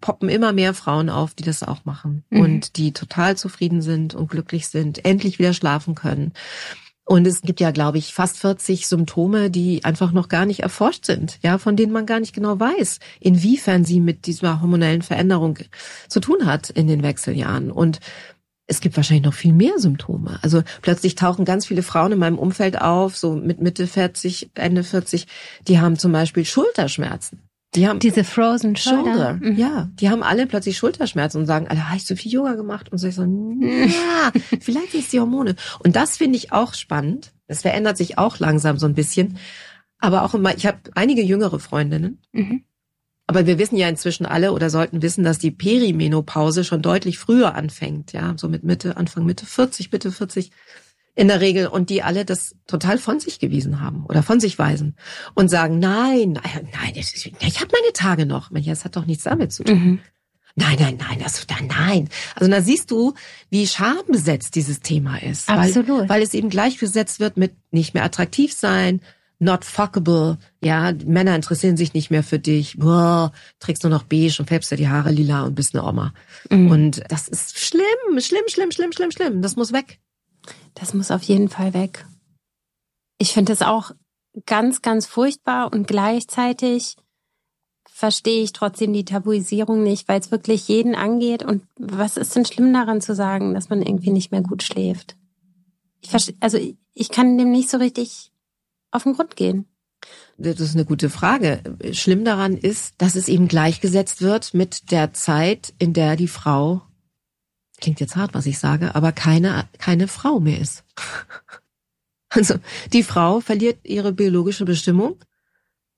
poppen immer mehr Frauen auf, die das auch machen mhm. und die total zufrieden sind und glücklich sind, endlich wieder schlafen können. Und es gibt ja, glaube ich, fast 40 Symptome, die einfach noch gar nicht erforscht sind, ja, von denen man gar nicht genau weiß, inwiefern sie mit dieser hormonellen Veränderung zu tun hat in den Wechseljahren. Und es gibt wahrscheinlich noch viel mehr Symptome. Also plötzlich tauchen ganz viele Frauen in meinem Umfeld auf, so mit Mitte 40, Ende 40, die haben zum Beispiel Schulterschmerzen. Die haben diese Frozen Shoulder. Mhm. Ja, die haben alle plötzlich Schulterschmerzen und sagen, Alter, habe ich so viel Yoga gemacht? Und so ich so, ja, vielleicht ist die Hormone. Und das finde ich auch spannend. Das verändert sich auch langsam so ein bisschen. Aber auch immer, ich habe einige jüngere Freundinnen. Mhm. Aber wir wissen ja inzwischen alle oder sollten wissen, dass die Perimenopause schon deutlich früher anfängt, ja, so mit Mitte, Anfang Mitte 40, Mitte 40 in der Regel und die alle das total von sich gewiesen haben oder von sich weisen und sagen, nein, nein, ist, ich habe meine Tage noch. Das hat doch nichts damit zu tun. Mhm. Nein, nein, nein, das, nein. Also da siehst du, wie schambesetzt dieses Thema ist. Absolut. Weil, weil es eben gleichgesetzt wird mit nicht mehr attraktiv sein, not fuckable, ja, Männer interessieren sich nicht mehr für dich, boah, trägst nur noch beige und färbst dir die Haare lila und bist eine Oma. Mhm. Und das ist schlimm, schlimm, schlimm, schlimm, schlimm, schlimm. Das muss weg. Das muss auf jeden Fall weg. Ich finde es auch ganz, ganz furchtbar und gleichzeitig verstehe ich trotzdem die Tabuisierung nicht, weil es wirklich jeden angeht. Und was ist denn schlimm daran zu sagen, dass man irgendwie nicht mehr gut schläft? Ich verstehe, also ich kann dem nicht so richtig auf den Grund gehen. Das ist eine gute Frage. Schlimm daran ist, dass es eben gleichgesetzt wird mit der Zeit, in der die Frau klingt jetzt hart, was ich sage, aber keine, keine Frau mehr ist. Also die Frau verliert ihre biologische Bestimmung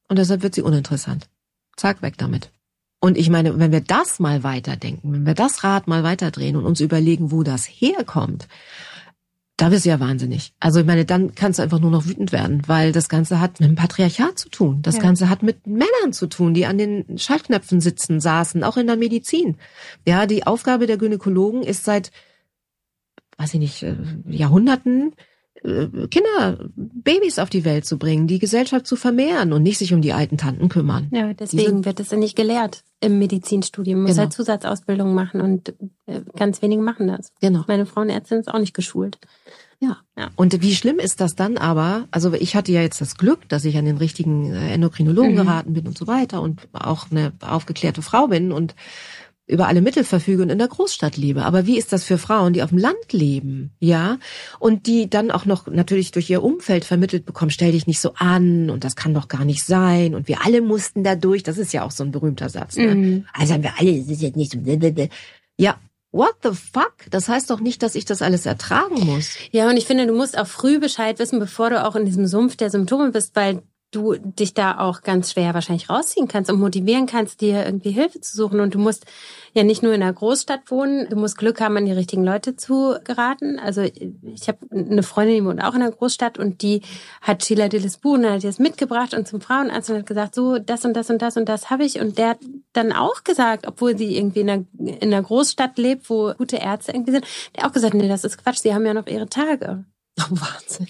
und deshalb wird sie uninteressant. Zack, weg damit. Und ich meine, wenn wir das mal weiterdenken, wenn wir das Rad mal weiterdrehen und uns überlegen, wo das herkommt, da bist du ja wahnsinnig. Also ich meine, dann kannst du einfach nur noch wütend werden, weil das Ganze hat mit dem Patriarchat zu tun. Das ja. Ganze hat mit Männern zu tun, die an den Schaltknöpfen sitzen, saßen, auch in der Medizin. Ja, die Aufgabe der Gynäkologen ist seit, weiß ich nicht, äh, Jahrhunderten Kinder, Babys auf die Welt zu bringen, die Gesellschaft zu vermehren und nicht sich um die alten Tanten kümmern. Ja, deswegen wird es ja nicht gelehrt im Medizinstudium. Man muss genau. halt Zusatzausbildung machen und äh, ganz wenige machen das. Genau. Meine Frauenärztin ist auch nicht geschult. Ja. ja. Und wie schlimm ist das dann aber? Also ich hatte ja jetzt das Glück, dass ich an den richtigen äh, Endokrinologen mhm. geraten bin und so weiter und auch eine aufgeklärte Frau bin und über alle Mittel verfüge und in der Großstadt lebe. Aber wie ist das für Frauen, die auf dem Land leben, ja? Und die dann auch noch natürlich durch ihr Umfeld vermittelt bekommen, stell dich nicht so an und das kann doch gar nicht sein und wir alle mussten da durch. Das ist ja auch so ein berühmter Satz. Ne? Mhm. Also haben wir alle, das ist jetzt nicht so. Ja, What the fuck? Das heißt doch nicht, dass ich das alles ertragen muss. Ja, und ich finde, du musst auch früh Bescheid wissen, bevor du auch in diesem Sumpf der Symptome bist, weil du dich da auch ganz schwer wahrscheinlich rausziehen kannst und motivieren kannst, dir irgendwie Hilfe zu suchen. Und du musst ja nicht nur in einer Großstadt wohnen, du musst Glück haben, an die richtigen Leute zu geraten. Also ich habe eine Freundin, die wohnt auch in einer Großstadt und die hat Sheila und dann hat das mitgebracht und zum Frauenarzt und hat gesagt, so das und das und das und das habe ich. Und der hat dann auch gesagt, obwohl sie irgendwie in einer, in einer Großstadt lebt, wo gute Ärzte irgendwie sind, der hat auch gesagt, nee, das ist Quatsch, sie haben ja noch ihre Tage. Oh, Wahnsinn.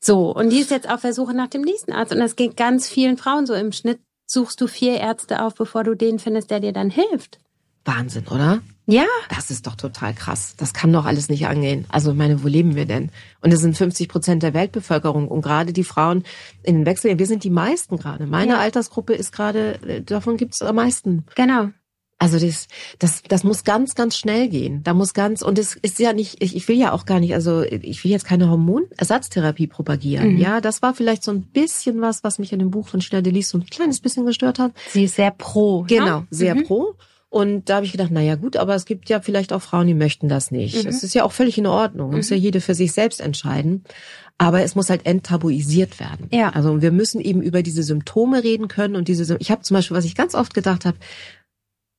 So, und die ist jetzt auf der Suche nach dem nächsten Arzt. Und das geht ganz vielen Frauen so. Im Schnitt suchst du vier Ärzte auf, bevor du den findest, der dir dann hilft. Wahnsinn, oder? Ja. Das ist doch total krass. Das kann doch alles nicht angehen. Also meine, wo leben wir denn? Und es sind 50 Prozent der Weltbevölkerung und gerade die Frauen in den Wechseljahren. Wir sind die meisten gerade. Meine ja. Altersgruppe ist gerade, äh, davon gibt's am meisten. Genau. Also das, das, das muss ganz, ganz schnell gehen. Da muss ganz, und es ist ja nicht, ich, ich will ja auch gar nicht, also ich will jetzt keine Hormonersatztherapie propagieren. Mhm. Ja, das war vielleicht so ein bisschen was, was mich in dem Buch von Sheila Delis so ein kleines bisschen gestört hat. Sie ist sehr pro. Genau, ne? sehr mhm. pro. Und da habe ich gedacht, na ja gut, aber es gibt ja vielleicht auch Frauen, die möchten das nicht. Mhm. ist ja auch völlig in Ordnung. Mhm. Muss ja jede für sich selbst entscheiden. Aber es muss halt enttabuisiert werden. Ja. Also wir müssen eben über diese Symptome reden können und diese. Ich habe zum Beispiel, was ich ganz oft gedacht habe,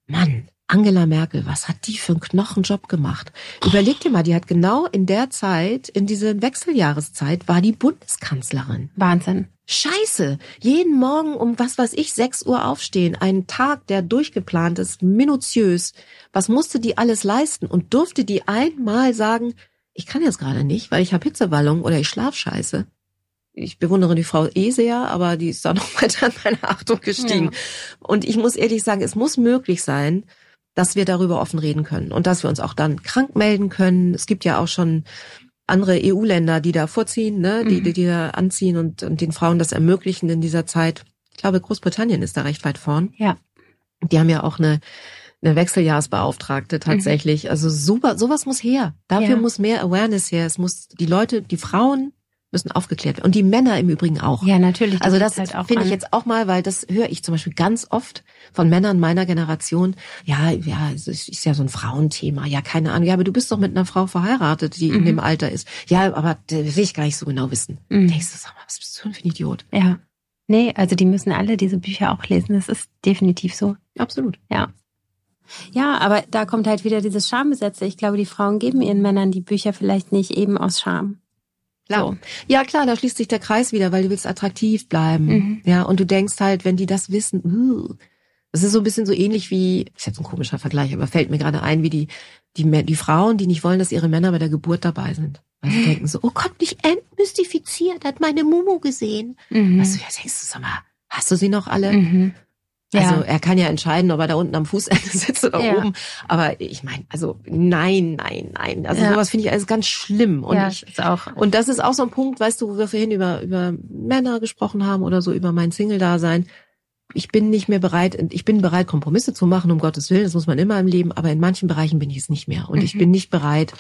Mann, Angela Merkel, was hat die für einen Knochenjob gemacht? Überleg dir mal, die hat genau in der Zeit, in dieser Wechseljahreszeit, war die Bundeskanzlerin. Wahnsinn. Scheiße. Jeden Morgen um was weiß ich, 6 Uhr aufstehen. Ein Tag, der durchgeplant ist, minutiös. Was musste die alles leisten? Und durfte die einmal sagen, ich kann jetzt gerade nicht, weil ich habe Hitzewallung oder ich schlaf scheiße ich bewundere die Frau eh sehr, aber die ist da noch weiter an meine Achtung gestiegen. Ja. Und ich muss ehrlich sagen, es muss möglich sein, dass wir darüber offen reden können und dass wir uns auch dann krank melden können. Es gibt ja auch schon andere EU-Länder, die da vorziehen, ne, die, mhm. die, die da anziehen und, und den Frauen das ermöglichen in dieser Zeit. Ich glaube, Großbritannien ist da recht weit vorn. Ja. Die haben ja auch eine, eine Wechseljahrsbeauftragte mhm. tatsächlich. Mhm. Also super, sowas muss her. Dafür ja. muss mehr Awareness her. Es muss die Leute, die Frauen müssen aufgeklärt werden. Und die Männer im Übrigen auch. Ja, natürlich. Also das halt finde ich jetzt auch mal, weil das höre ich zum Beispiel ganz oft von Männern meiner Generation. Ja, ja, es ist ja so ein Frauenthema. Ja, keine Ahnung. Ja, aber du bist doch mit einer Frau verheiratet, die mhm. in dem Alter ist. Ja, aber das will ich gar nicht so genau wissen. Mhm. Denkst du, sag mal, was bist du denn für ein Idiot? Ja. Nee, also die müssen alle diese Bücher auch lesen. Das ist definitiv so. Absolut. Ja. Ja, aber da kommt halt wieder dieses Schambesetze. Ich glaube, die Frauen geben ihren Männern die Bücher vielleicht nicht eben aus Scham. Klar. So. Ja, klar, da schließt sich der Kreis wieder, weil du willst attraktiv bleiben. Mhm. Ja, und du denkst halt, wenn die das wissen, uh, das ist so ein bisschen so ähnlich wie, ist jetzt ein komischer Vergleich, aber fällt mir gerade ein, wie die, die, die Frauen, die nicht wollen, dass ihre Männer bei der Geburt dabei sind. Weil sie denken so, oh Gott, mich entmystifiziert, hat meine Mumu gesehen. Mhm. Was du ja denkst, sag mal, hast du sie noch alle? Mhm. Also ja. er kann ja entscheiden, ob er da unten am Fußende sitzt oder ja. oben. Aber ich meine, also nein, nein, nein. Also ja. sowas finde ich alles ganz schlimm. Und ja, ich, ist auch. Und das ist auch so ein Punkt, weißt du, wo wir vorhin über, über Männer gesprochen haben oder so, über mein Single-Dasein. Ich bin nicht mehr bereit, ich bin bereit, Kompromisse zu machen, um Gottes Willen, das muss man immer im Leben, aber in manchen Bereichen bin ich es nicht mehr. Und mhm. ich bin nicht bereit,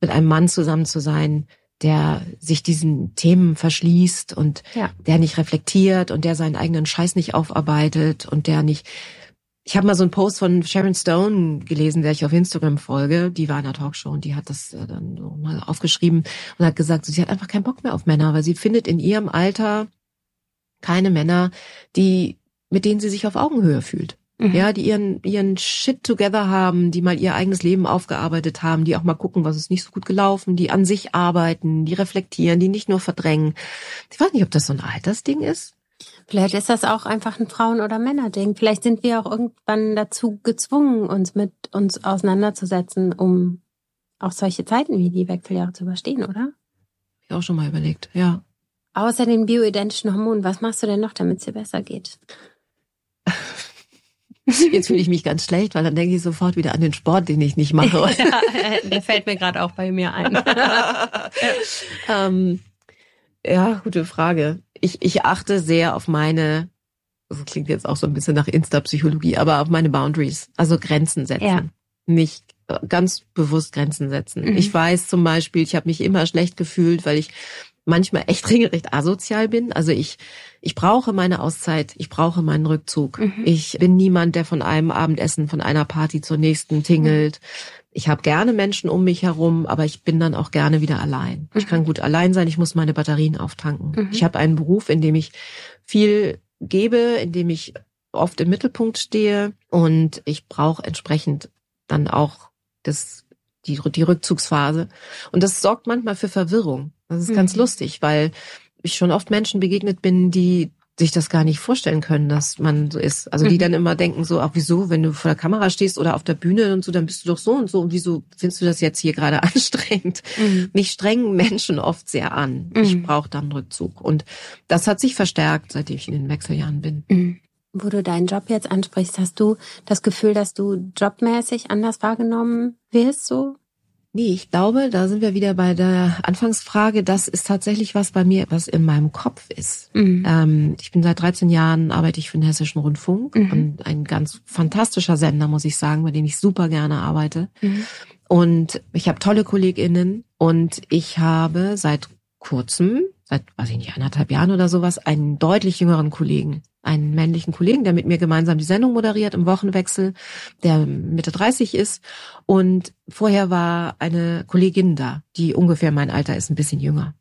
mit einem Mann zusammen zu sein, der sich diesen Themen verschließt und ja. der nicht reflektiert und der seinen eigenen Scheiß nicht aufarbeitet und der nicht. Ich habe mal so einen Post von Sharon Stone gelesen, der ich auf Instagram folge. Die war in einer Talkshow und die hat das äh, dann so mal aufgeschrieben und hat gesagt, sie hat einfach keinen Bock mehr auf Männer, weil sie findet in ihrem Alter keine Männer, die mit denen sie sich auf Augenhöhe fühlt. Mhm. Ja, die ihren, ihren Shit together haben, die mal ihr eigenes Leben aufgearbeitet haben, die auch mal gucken, was ist nicht so gut gelaufen, die an sich arbeiten, die reflektieren, die nicht nur verdrängen. Ich weiß nicht, ob das so ein Altersding ist. Vielleicht ist das auch einfach ein Frauen- oder Männerding. Vielleicht sind wir auch irgendwann dazu gezwungen, uns mit uns auseinanderzusetzen, um auch solche Zeiten wie die Wechseljahre zu überstehen, oder? Hab ich auch schon mal überlegt, ja. Außer den bioidentischen Hormonen, was machst du denn noch, damit es dir besser geht? Jetzt fühle ich mich ganz schlecht, weil dann denke ich sofort wieder an den Sport, den ich nicht mache. ja, der fällt mir gerade auch bei mir ein. ähm, ja, gute Frage. Ich, ich achte sehr auf meine, das klingt jetzt auch so ein bisschen nach Insta-Psychologie, aber auf meine Boundaries, also Grenzen setzen. Ja. Nicht ganz bewusst Grenzen setzen. Mhm. Ich weiß zum Beispiel, ich habe mich immer schlecht gefühlt, weil ich manchmal echt regelrecht asozial bin. Also ich, ich brauche meine Auszeit, ich brauche meinen Rückzug. Mhm. Ich bin niemand, der von einem Abendessen, von einer Party zur nächsten tingelt. Mhm. Ich habe gerne Menschen um mich herum, aber ich bin dann auch gerne wieder allein. Mhm. Ich kann gut allein sein, ich muss meine Batterien auftanken. Mhm. Ich habe einen Beruf, in dem ich viel gebe, in dem ich oft im Mittelpunkt stehe und ich brauche entsprechend dann auch das die, die Rückzugsphase. Und das sorgt manchmal für Verwirrung. Das ist mhm. ganz lustig, weil ich schon oft Menschen begegnet bin, die sich das gar nicht vorstellen können, dass man so ist. Also die mhm. dann immer denken so, ach wieso, wenn du vor der Kamera stehst oder auf der Bühne und so, dann bist du doch so und so und wieso findest du das jetzt hier gerade anstrengend? Mhm. Mich strengen Menschen oft sehr an. Mhm. Ich brauche dann Rückzug und das hat sich verstärkt, seitdem ich in den Wechseljahren bin. Mhm. Wo du deinen Job jetzt ansprichst, hast du das Gefühl, dass du jobmäßig anders wahrgenommen wirst, so? Nee, ich glaube, da sind wir wieder bei der Anfangsfrage. Das ist tatsächlich was bei mir, was in meinem Kopf ist. Mhm. Ähm, ich bin seit 13 Jahren, arbeite ich für den Hessischen Rundfunk mhm. und ein ganz fantastischer Sender, muss ich sagen, bei dem ich super gerne arbeite. Mhm. Und ich habe tolle KollegInnen und ich habe seit kurzem, seit, weiß ich nicht, anderthalb Jahren oder sowas, einen deutlich jüngeren Kollegen einen männlichen Kollegen, der mit mir gemeinsam die Sendung moderiert im Wochenwechsel, der Mitte 30 ist. Und vorher war eine Kollegin da, die ungefähr mein Alter ist, ein bisschen jünger.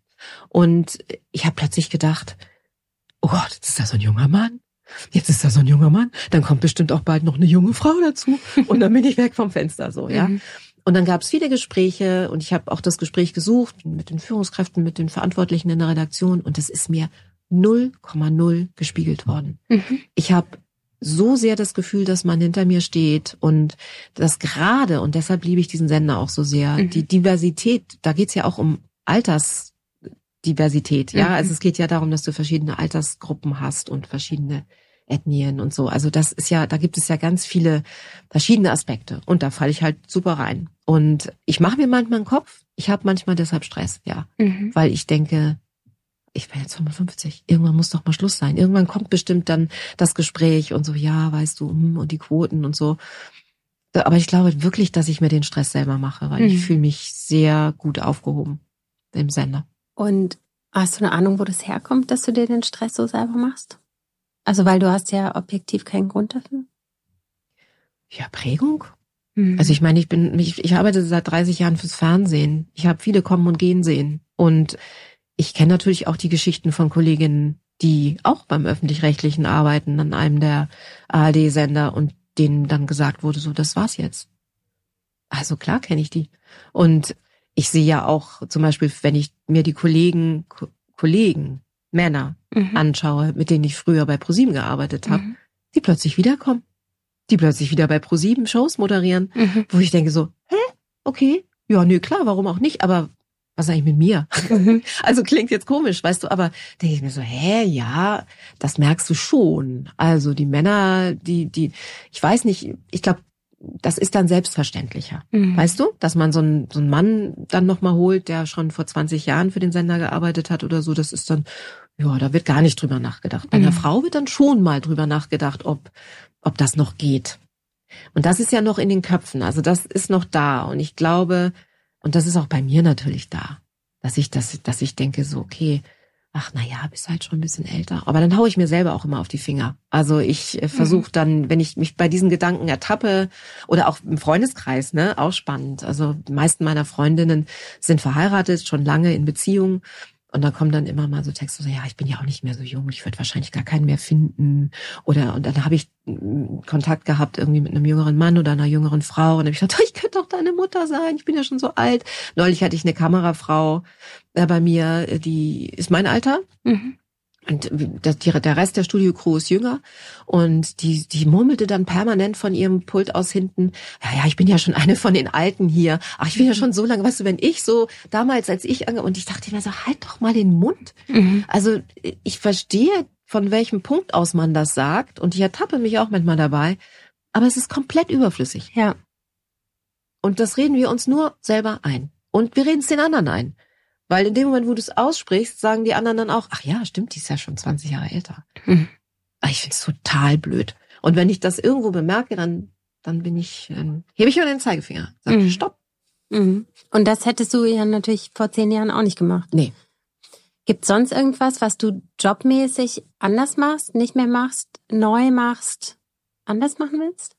Und ich habe plötzlich gedacht, oh Gott, jetzt ist da so ein junger Mann. Jetzt ist da so ein junger Mann. Dann kommt bestimmt auch bald noch eine junge Frau dazu. Und dann bin ich weg vom Fenster so, ja. Mhm. Und dann gab es viele Gespräche und ich habe auch das Gespräch gesucht mit den Führungskräften, mit den Verantwortlichen in der Redaktion und es ist mir 0,0 gespiegelt worden. Mhm. Ich habe so sehr das Gefühl, dass man hinter mir steht und das gerade, und deshalb liebe ich diesen Sender auch so sehr, mhm. die Diversität, da geht's ja auch um Altersdiversität, ja. Mhm. Also es geht ja darum, dass du verschiedene Altersgruppen hast und verschiedene Ethnien und so. Also das ist ja, da gibt es ja ganz viele verschiedene Aspekte und da falle ich halt super rein. Und ich mache mir manchmal einen Kopf, ich habe manchmal deshalb Stress, ja, mhm. weil ich denke, ich bin jetzt 55, irgendwann muss doch mal Schluss sein. Irgendwann kommt bestimmt dann das Gespräch und so, ja, weißt du, hm, und die Quoten und so. Aber ich glaube wirklich, dass ich mir den Stress selber mache, weil mhm. ich fühle mich sehr gut aufgehoben im Sender. Und hast du eine Ahnung, wo das herkommt, dass du dir den Stress so selber machst? Also weil du hast ja objektiv keinen Grund dafür. Ja, Prägung. Mhm. Also ich meine, ich bin, ich, ich arbeite seit 30 Jahren fürs Fernsehen. Ich habe viele kommen und gehen sehen. Und ich kenne natürlich auch die Geschichten von Kolleginnen, die auch beim öffentlich-rechtlichen arbeiten an einem der ARD-Sender und denen dann gesagt wurde, so, das war's jetzt. Also klar kenne ich die. Und ich sehe ja auch zum Beispiel, wenn ich mir die Kollegen, Ko Kollegen, Männer mhm. anschaue, mit denen ich früher bei ProSieben gearbeitet habe, mhm. die plötzlich wiederkommen. Die plötzlich wieder bei ProSieben Shows moderieren, mhm. wo ich denke so, hä? Okay, ja, nö, klar, warum auch nicht, aber was eigentlich mit mir? Mhm. Also klingt jetzt komisch, weißt du, aber denke ich mir so, hä, ja, das merkst du schon. Also die Männer, die, die, ich weiß nicht, ich glaube, das ist dann selbstverständlicher. Mhm. Weißt du, dass man so einen, so einen Mann dann nochmal holt, der schon vor 20 Jahren für den Sender gearbeitet hat oder so, das ist dann, ja, da wird gar nicht drüber nachgedacht. Bei mhm. einer Frau wird dann schon mal drüber nachgedacht, ob, ob das noch geht. Und das ist ja noch in den Köpfen, also das ist noch da. Und ich glaube, und das ist auch bei mir natürlich da, dass ich das, dass ich denke so, okay, ach na ja, bist halt schon ein bisschen älter. Aber dann haue ich mir selber auch immer auf die Finger. Also ich äh, versuche mhm. dann, wenn ich mich bei diesen Gedanken ertappe oder auch im Freundeskreis, ne, auch spannend. Also die meisten meiner Freundinnen sind verheiratet, schon lange in Beziehung. Und dann kommen dann immer mal so Texte, so, ja, ich bin ja auch nicht mehr so jung, ich würde wahrscheinlich gar keinen mehr finden. Oder und dann habe ich mm, Kontakt gehabt irgendwie mit einem jüngeren Mann oder einer jüngeren Frau. Und dann habe ich gedacht, ich könnte doch deine Mutter sein, ich bin ja schon so alt. Neulich hatte ich eine Kamerafrau äh, bei mir, äh, die ist mein Alter. Mhm. Und der Rest der Studio-Crew ist jünger. Und die, die murmelte dann permanent von ihrem Pult aus hinten, ja, ja, ich bin ja schon eine von den Alten hier. Ach, ich bin ja schon so lange, weißt du, wenn ich so, damals, als ich ange, und ich dachte mir so, halt doch mal den Mund. Mhm. Also, ich verstehe, von welchem Punkt aus man das sagt. Und ich ertappe mich auch manchmal dabei. Aber es ist komplett überflüssig. Ja. Und das reden wir uns nur selber ein. Und wir reden es den anderen ein. Weil in dem Moment, wo du es aussprichst, sagen die anderen dann auch, ach ja, stimmt, die ist ja schon 20 Jahre älter. Mhm. Ich finde es total blöd. Und wenn ich das irgendwo bemerke, dann, dann bin ich, ähm, hebe ich mir den Zeigefinger. Sag, mhm. stopp. Mhm. Und das hättest du ja natürlich vor zehn Jahren auch nicht gemacht. Nee. Gibt sonst irgendwas, was du jobmäßig anders machst, nicht mehr machst, neu machst, anders machen willst?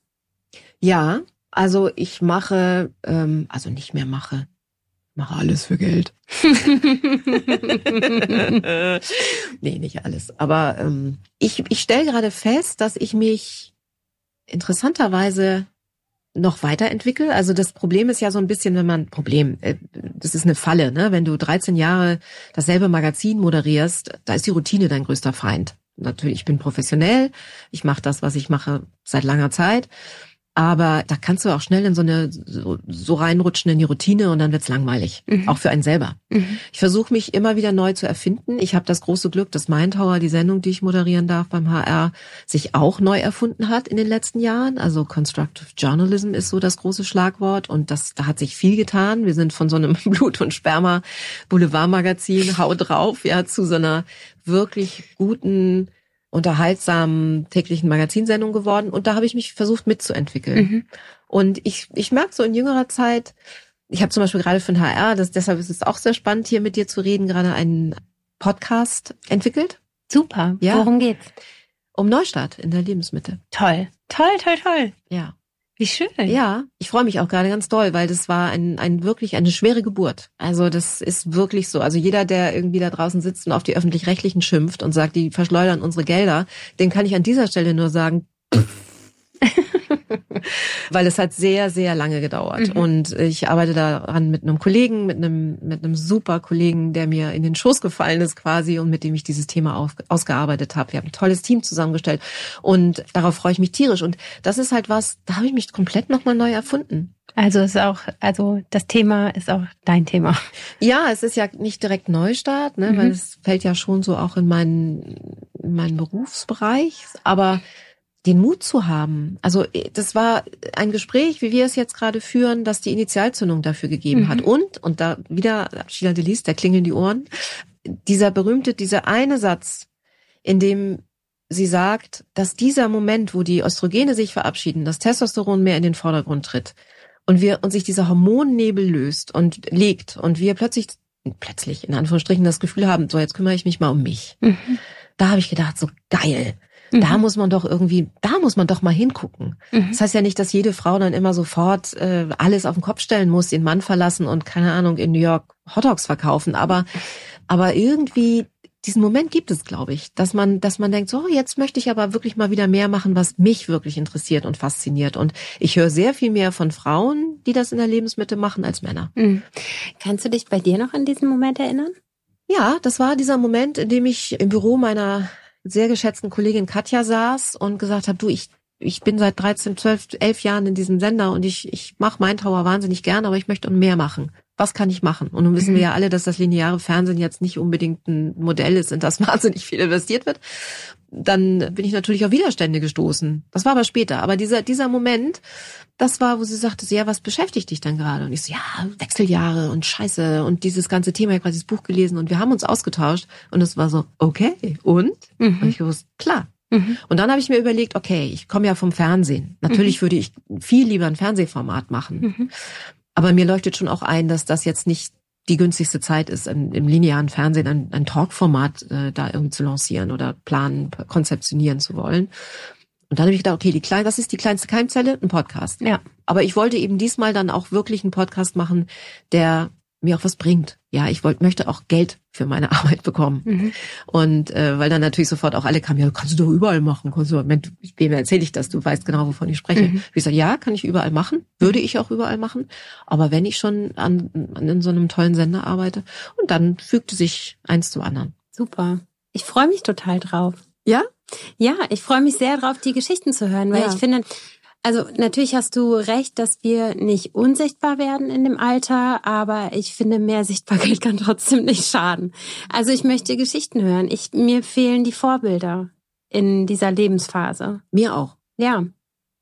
Ja, also ich mache, ähm, also nicht mehr mache mache alles für Geld. nee, nicht alles. Aber ähm, ich, ich stelle gerade fest, dass ich mich interessanterweise noch weiterentwickle. Also das Problem ist ja so ein bisschen, wenn man Problem, äh, das ist eine Falle, ne? Wenn du 13 Jahre dasselbe Magazin moderierst, da ist die Routine dein größter Feind. Natürlich, ich bin professionell, ich mache das, was ich mache seit langer Zeit. Aber da kannst du auch schnell in so eine so, so reinrutschen in die Routine und dann wird's langweilig, mhm. auch für einen selber. Mhm. Ich versuche mich immer wieder neu zu erfinden. Ich habe das große Glück, dass Mindtower, die Sendung, die ich moderieren darf beim HR, sich auch neu erfunden hat in den letzten Jahren. Also Constructive Journalism ist so das große Schlagwort und das da hat sich viel getan. Wir sind von so einem Blut und Sperma Boulevardmagazin Hau drauf ja zu so einer wirklich guten unterhaltsamen täglichen Magazinsendung geworden und da habe ich mich versucht mitzuentwickeln. Mhm. Und ich, ich merke so in jüngerer Zeit, ich habe zum Beispiel gerade für den HR, das, deshalb ist es auch sehr spannend, hier mit dir zu reden, gerade einen Podcast entwickelt. Super. Ja. Worum geht's? Um Neustart in der Lebensmitte. Toll. Toll, toll, toll. Ja. Wie schön. Ja, ich freue mich auch gerade ganz doll, weil das war ein, ein wirklich eine schwere Geburt. Also das ist wirklich so. Also jeder, der irgendwie da draußen sitzt und auf die öffentlich-rechtlichen schimpft und sagt, die verschleudern unsere Gelder, dem kann ich an dieser Stelle nur sagen, Weil es hat sehr, sehr lange gedauert. Mhm. Und ich arbeite daran mit einem Kollegen, mit einem, mit einem super Kollegen, der mir in den Schoß gefallen ist quasi und mit dem ich dieses Thema auf, ausgearbeitet habe. Wir haben ein tolles Team zusammengestellt und darauf freue ich mich tierisch. Und das ist halt was, da habe ich mich komplett nochmal neu erfunden. Also ist auch, also das Thema ist auch dein Thema. Ja, es ist ja nicht direkt Neustart, ne, mhm. weil es fällt ja schon so auch in meinen, in meinen Berufsbereich. Aber den Mut zu haben. Also äh, das war ein Gespräch, wie wir es jetzt gerade führen, das die Initialzündung dafür gegeben mhm. hat. Und, und da wieder Sheila Delis, der klingeln die Ohren, dieser berühmte, dieser eine Satz, in dem sie sagt, dass dieser Moment, wo die Östrogene sich verabschieden, das Testosteron mehr in den Vordergrund tritt und wir und sich dieser Hormonnebel löst und legt und wir plötzlich plötzlich in Anführungsstrichen das Gefühl haben, so jetzt kümmere ich mich mal um mich. Mhm. Da habe ich gedacht, so geil. Da mhm. muss man doch irgendwie, da muss man doch mal hingucken. Mhm. Das heißt ja nicht, dass jede Frau dann immer sofort äh, alles auf den Kopf stellen muss, den Mann verlassen und keine Ahnung in New York Hotdogs verkaufen. Aber aber irgendwie diesen Moment gibt es, glaube ich, dass man, dass man denkt, so jetzt möchte ich aber wirklich mal wieder mehr machen, was mich wirklich interessiert und fasziniert. Und ich höre sehr viel mehr von Frauen, die das in der Lebensmitte machen, als Männer. Mhm. Kannst du dich bei dir noch an diesen Moment erinnern? Ja, das war dieser Moment, in dem ich im Büro meiner sehr geschätzten Kollegin Katja saß und gesagt habe, du, ich ich bin seit 13, 12, 11 Jahren in diesem Sender und ich, ich mache mein Tower wahnsinnig gern, aber ich möchte mehr machen. Was kann ich machen? Und nun wissen wir mhm. ja alle, dass das lineare Fernsehen jetzt nicht unbedingt ein Modell ist, in das wahnsinnig viel investiert wird. Dann bin ich natürlich auf Widerstände gestoßen. Das war aber später. Aber dieser, dieser Moment, das war, wo sie sagte, ja, was beschäftigt dich dann gerade? Und ich so, ja, Wechseljahre und Scheiße und dieses ganze Thema, ich habe quasi das Buch gelesen und wir haben uns ausgetauscht und es war so, okay, und? Mhm. Und ich wusste, klar. Mhm. Und dann habe ich mir überlegt, okay, ich komme ja vom Fernsehen. Natürlich mhm. würde ich viel lieber ein Fernsehformat machen. Mhm. Aber mir leuchtet schon auch ein, dass das jetzt nicht die günstigste Zeit ist, im, im linearen Fernsehen ein, ein Talkformat äh, da irgendwie zu lancieren oder planen, konzeptionieren zu wollen. Und dann habe ich gedacht, okay, die kleine, das ist die kleinste Keimzelle, ein Podcast. Ja. Aber ich wollte eben diesmal dann auch wirklich einen Podcast machen, der mir auch was bringt. Ja, ich wollte, möchte auch Geld für meine Arbeit bekommen. Mhm. Und äh, weil dann natürlich sofort auch alle kamen, ja, kannst du doch überall machen. Kannst du, wem erzähle ich das? Du weißt genau, wovon ich spreche. Mhm. Ich sage, ja, kann ich überall machen, würde ich auch überall machen. Aber wenn ich schon an, an in so einem tollen Sender arbeite, und dann fügte sich eins zum anderen. Super. Ich freue mich total drauf. Ja? Ja, ich freue mich sehr drauf, die Geschichten zu hören, weil ja. ich finde, also natürlich hast du recht, dass wir nicht unsichtbar werden in dem Alter, aber ich finde, mehr Sichtbarkeit kann trotzdem nicht schaden. Also ich möchte Geschichten hören. Ich, mir fehlen die Vorbilder in dieser Lebensphase. Mir auch. Ja,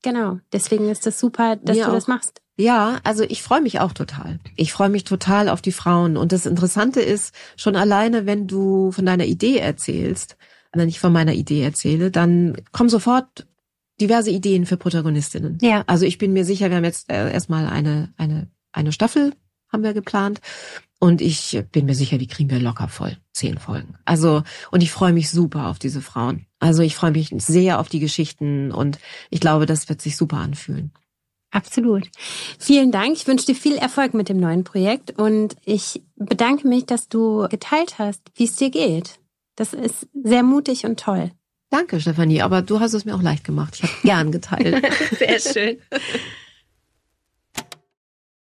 genau. Deswegen ist es das super, dass mir du auch. das machst. Ja, also ich freue mich auch total. Ich freue mich total auf die Frauen. Und das Interessante ist, schon alleine, wenn du von deiner Idee erzählst, wenn ich von meiner Idee erzähle, dann kommen sofort diverse Ideen für Protagonistinnen. Ja. Also ich bin mir sicher, wir haben jetzt äh, erstmal eine, eine, eine Staffel haben wir geplant. Und ich bin mir sicher, die kriegen wir locker voll. Zehn Folgen. Also, und ich freue mich super auf diese Frauen. Also ich freue mich sehr auf die Geschichten und ich glaube, das wird sich super anfühlen. Absolut. Vielen Dank. Ich wünsche dir viel Erfolg mit dem neuen Projekt und ich bedanke mich, dass du geteilt hast, wie es dir geht. Das ist sehr mutig und toll. Danke, Stefanie, aber du hast es mir auch leicht gemacht. Ich habe gern geteilt. Sehr schön.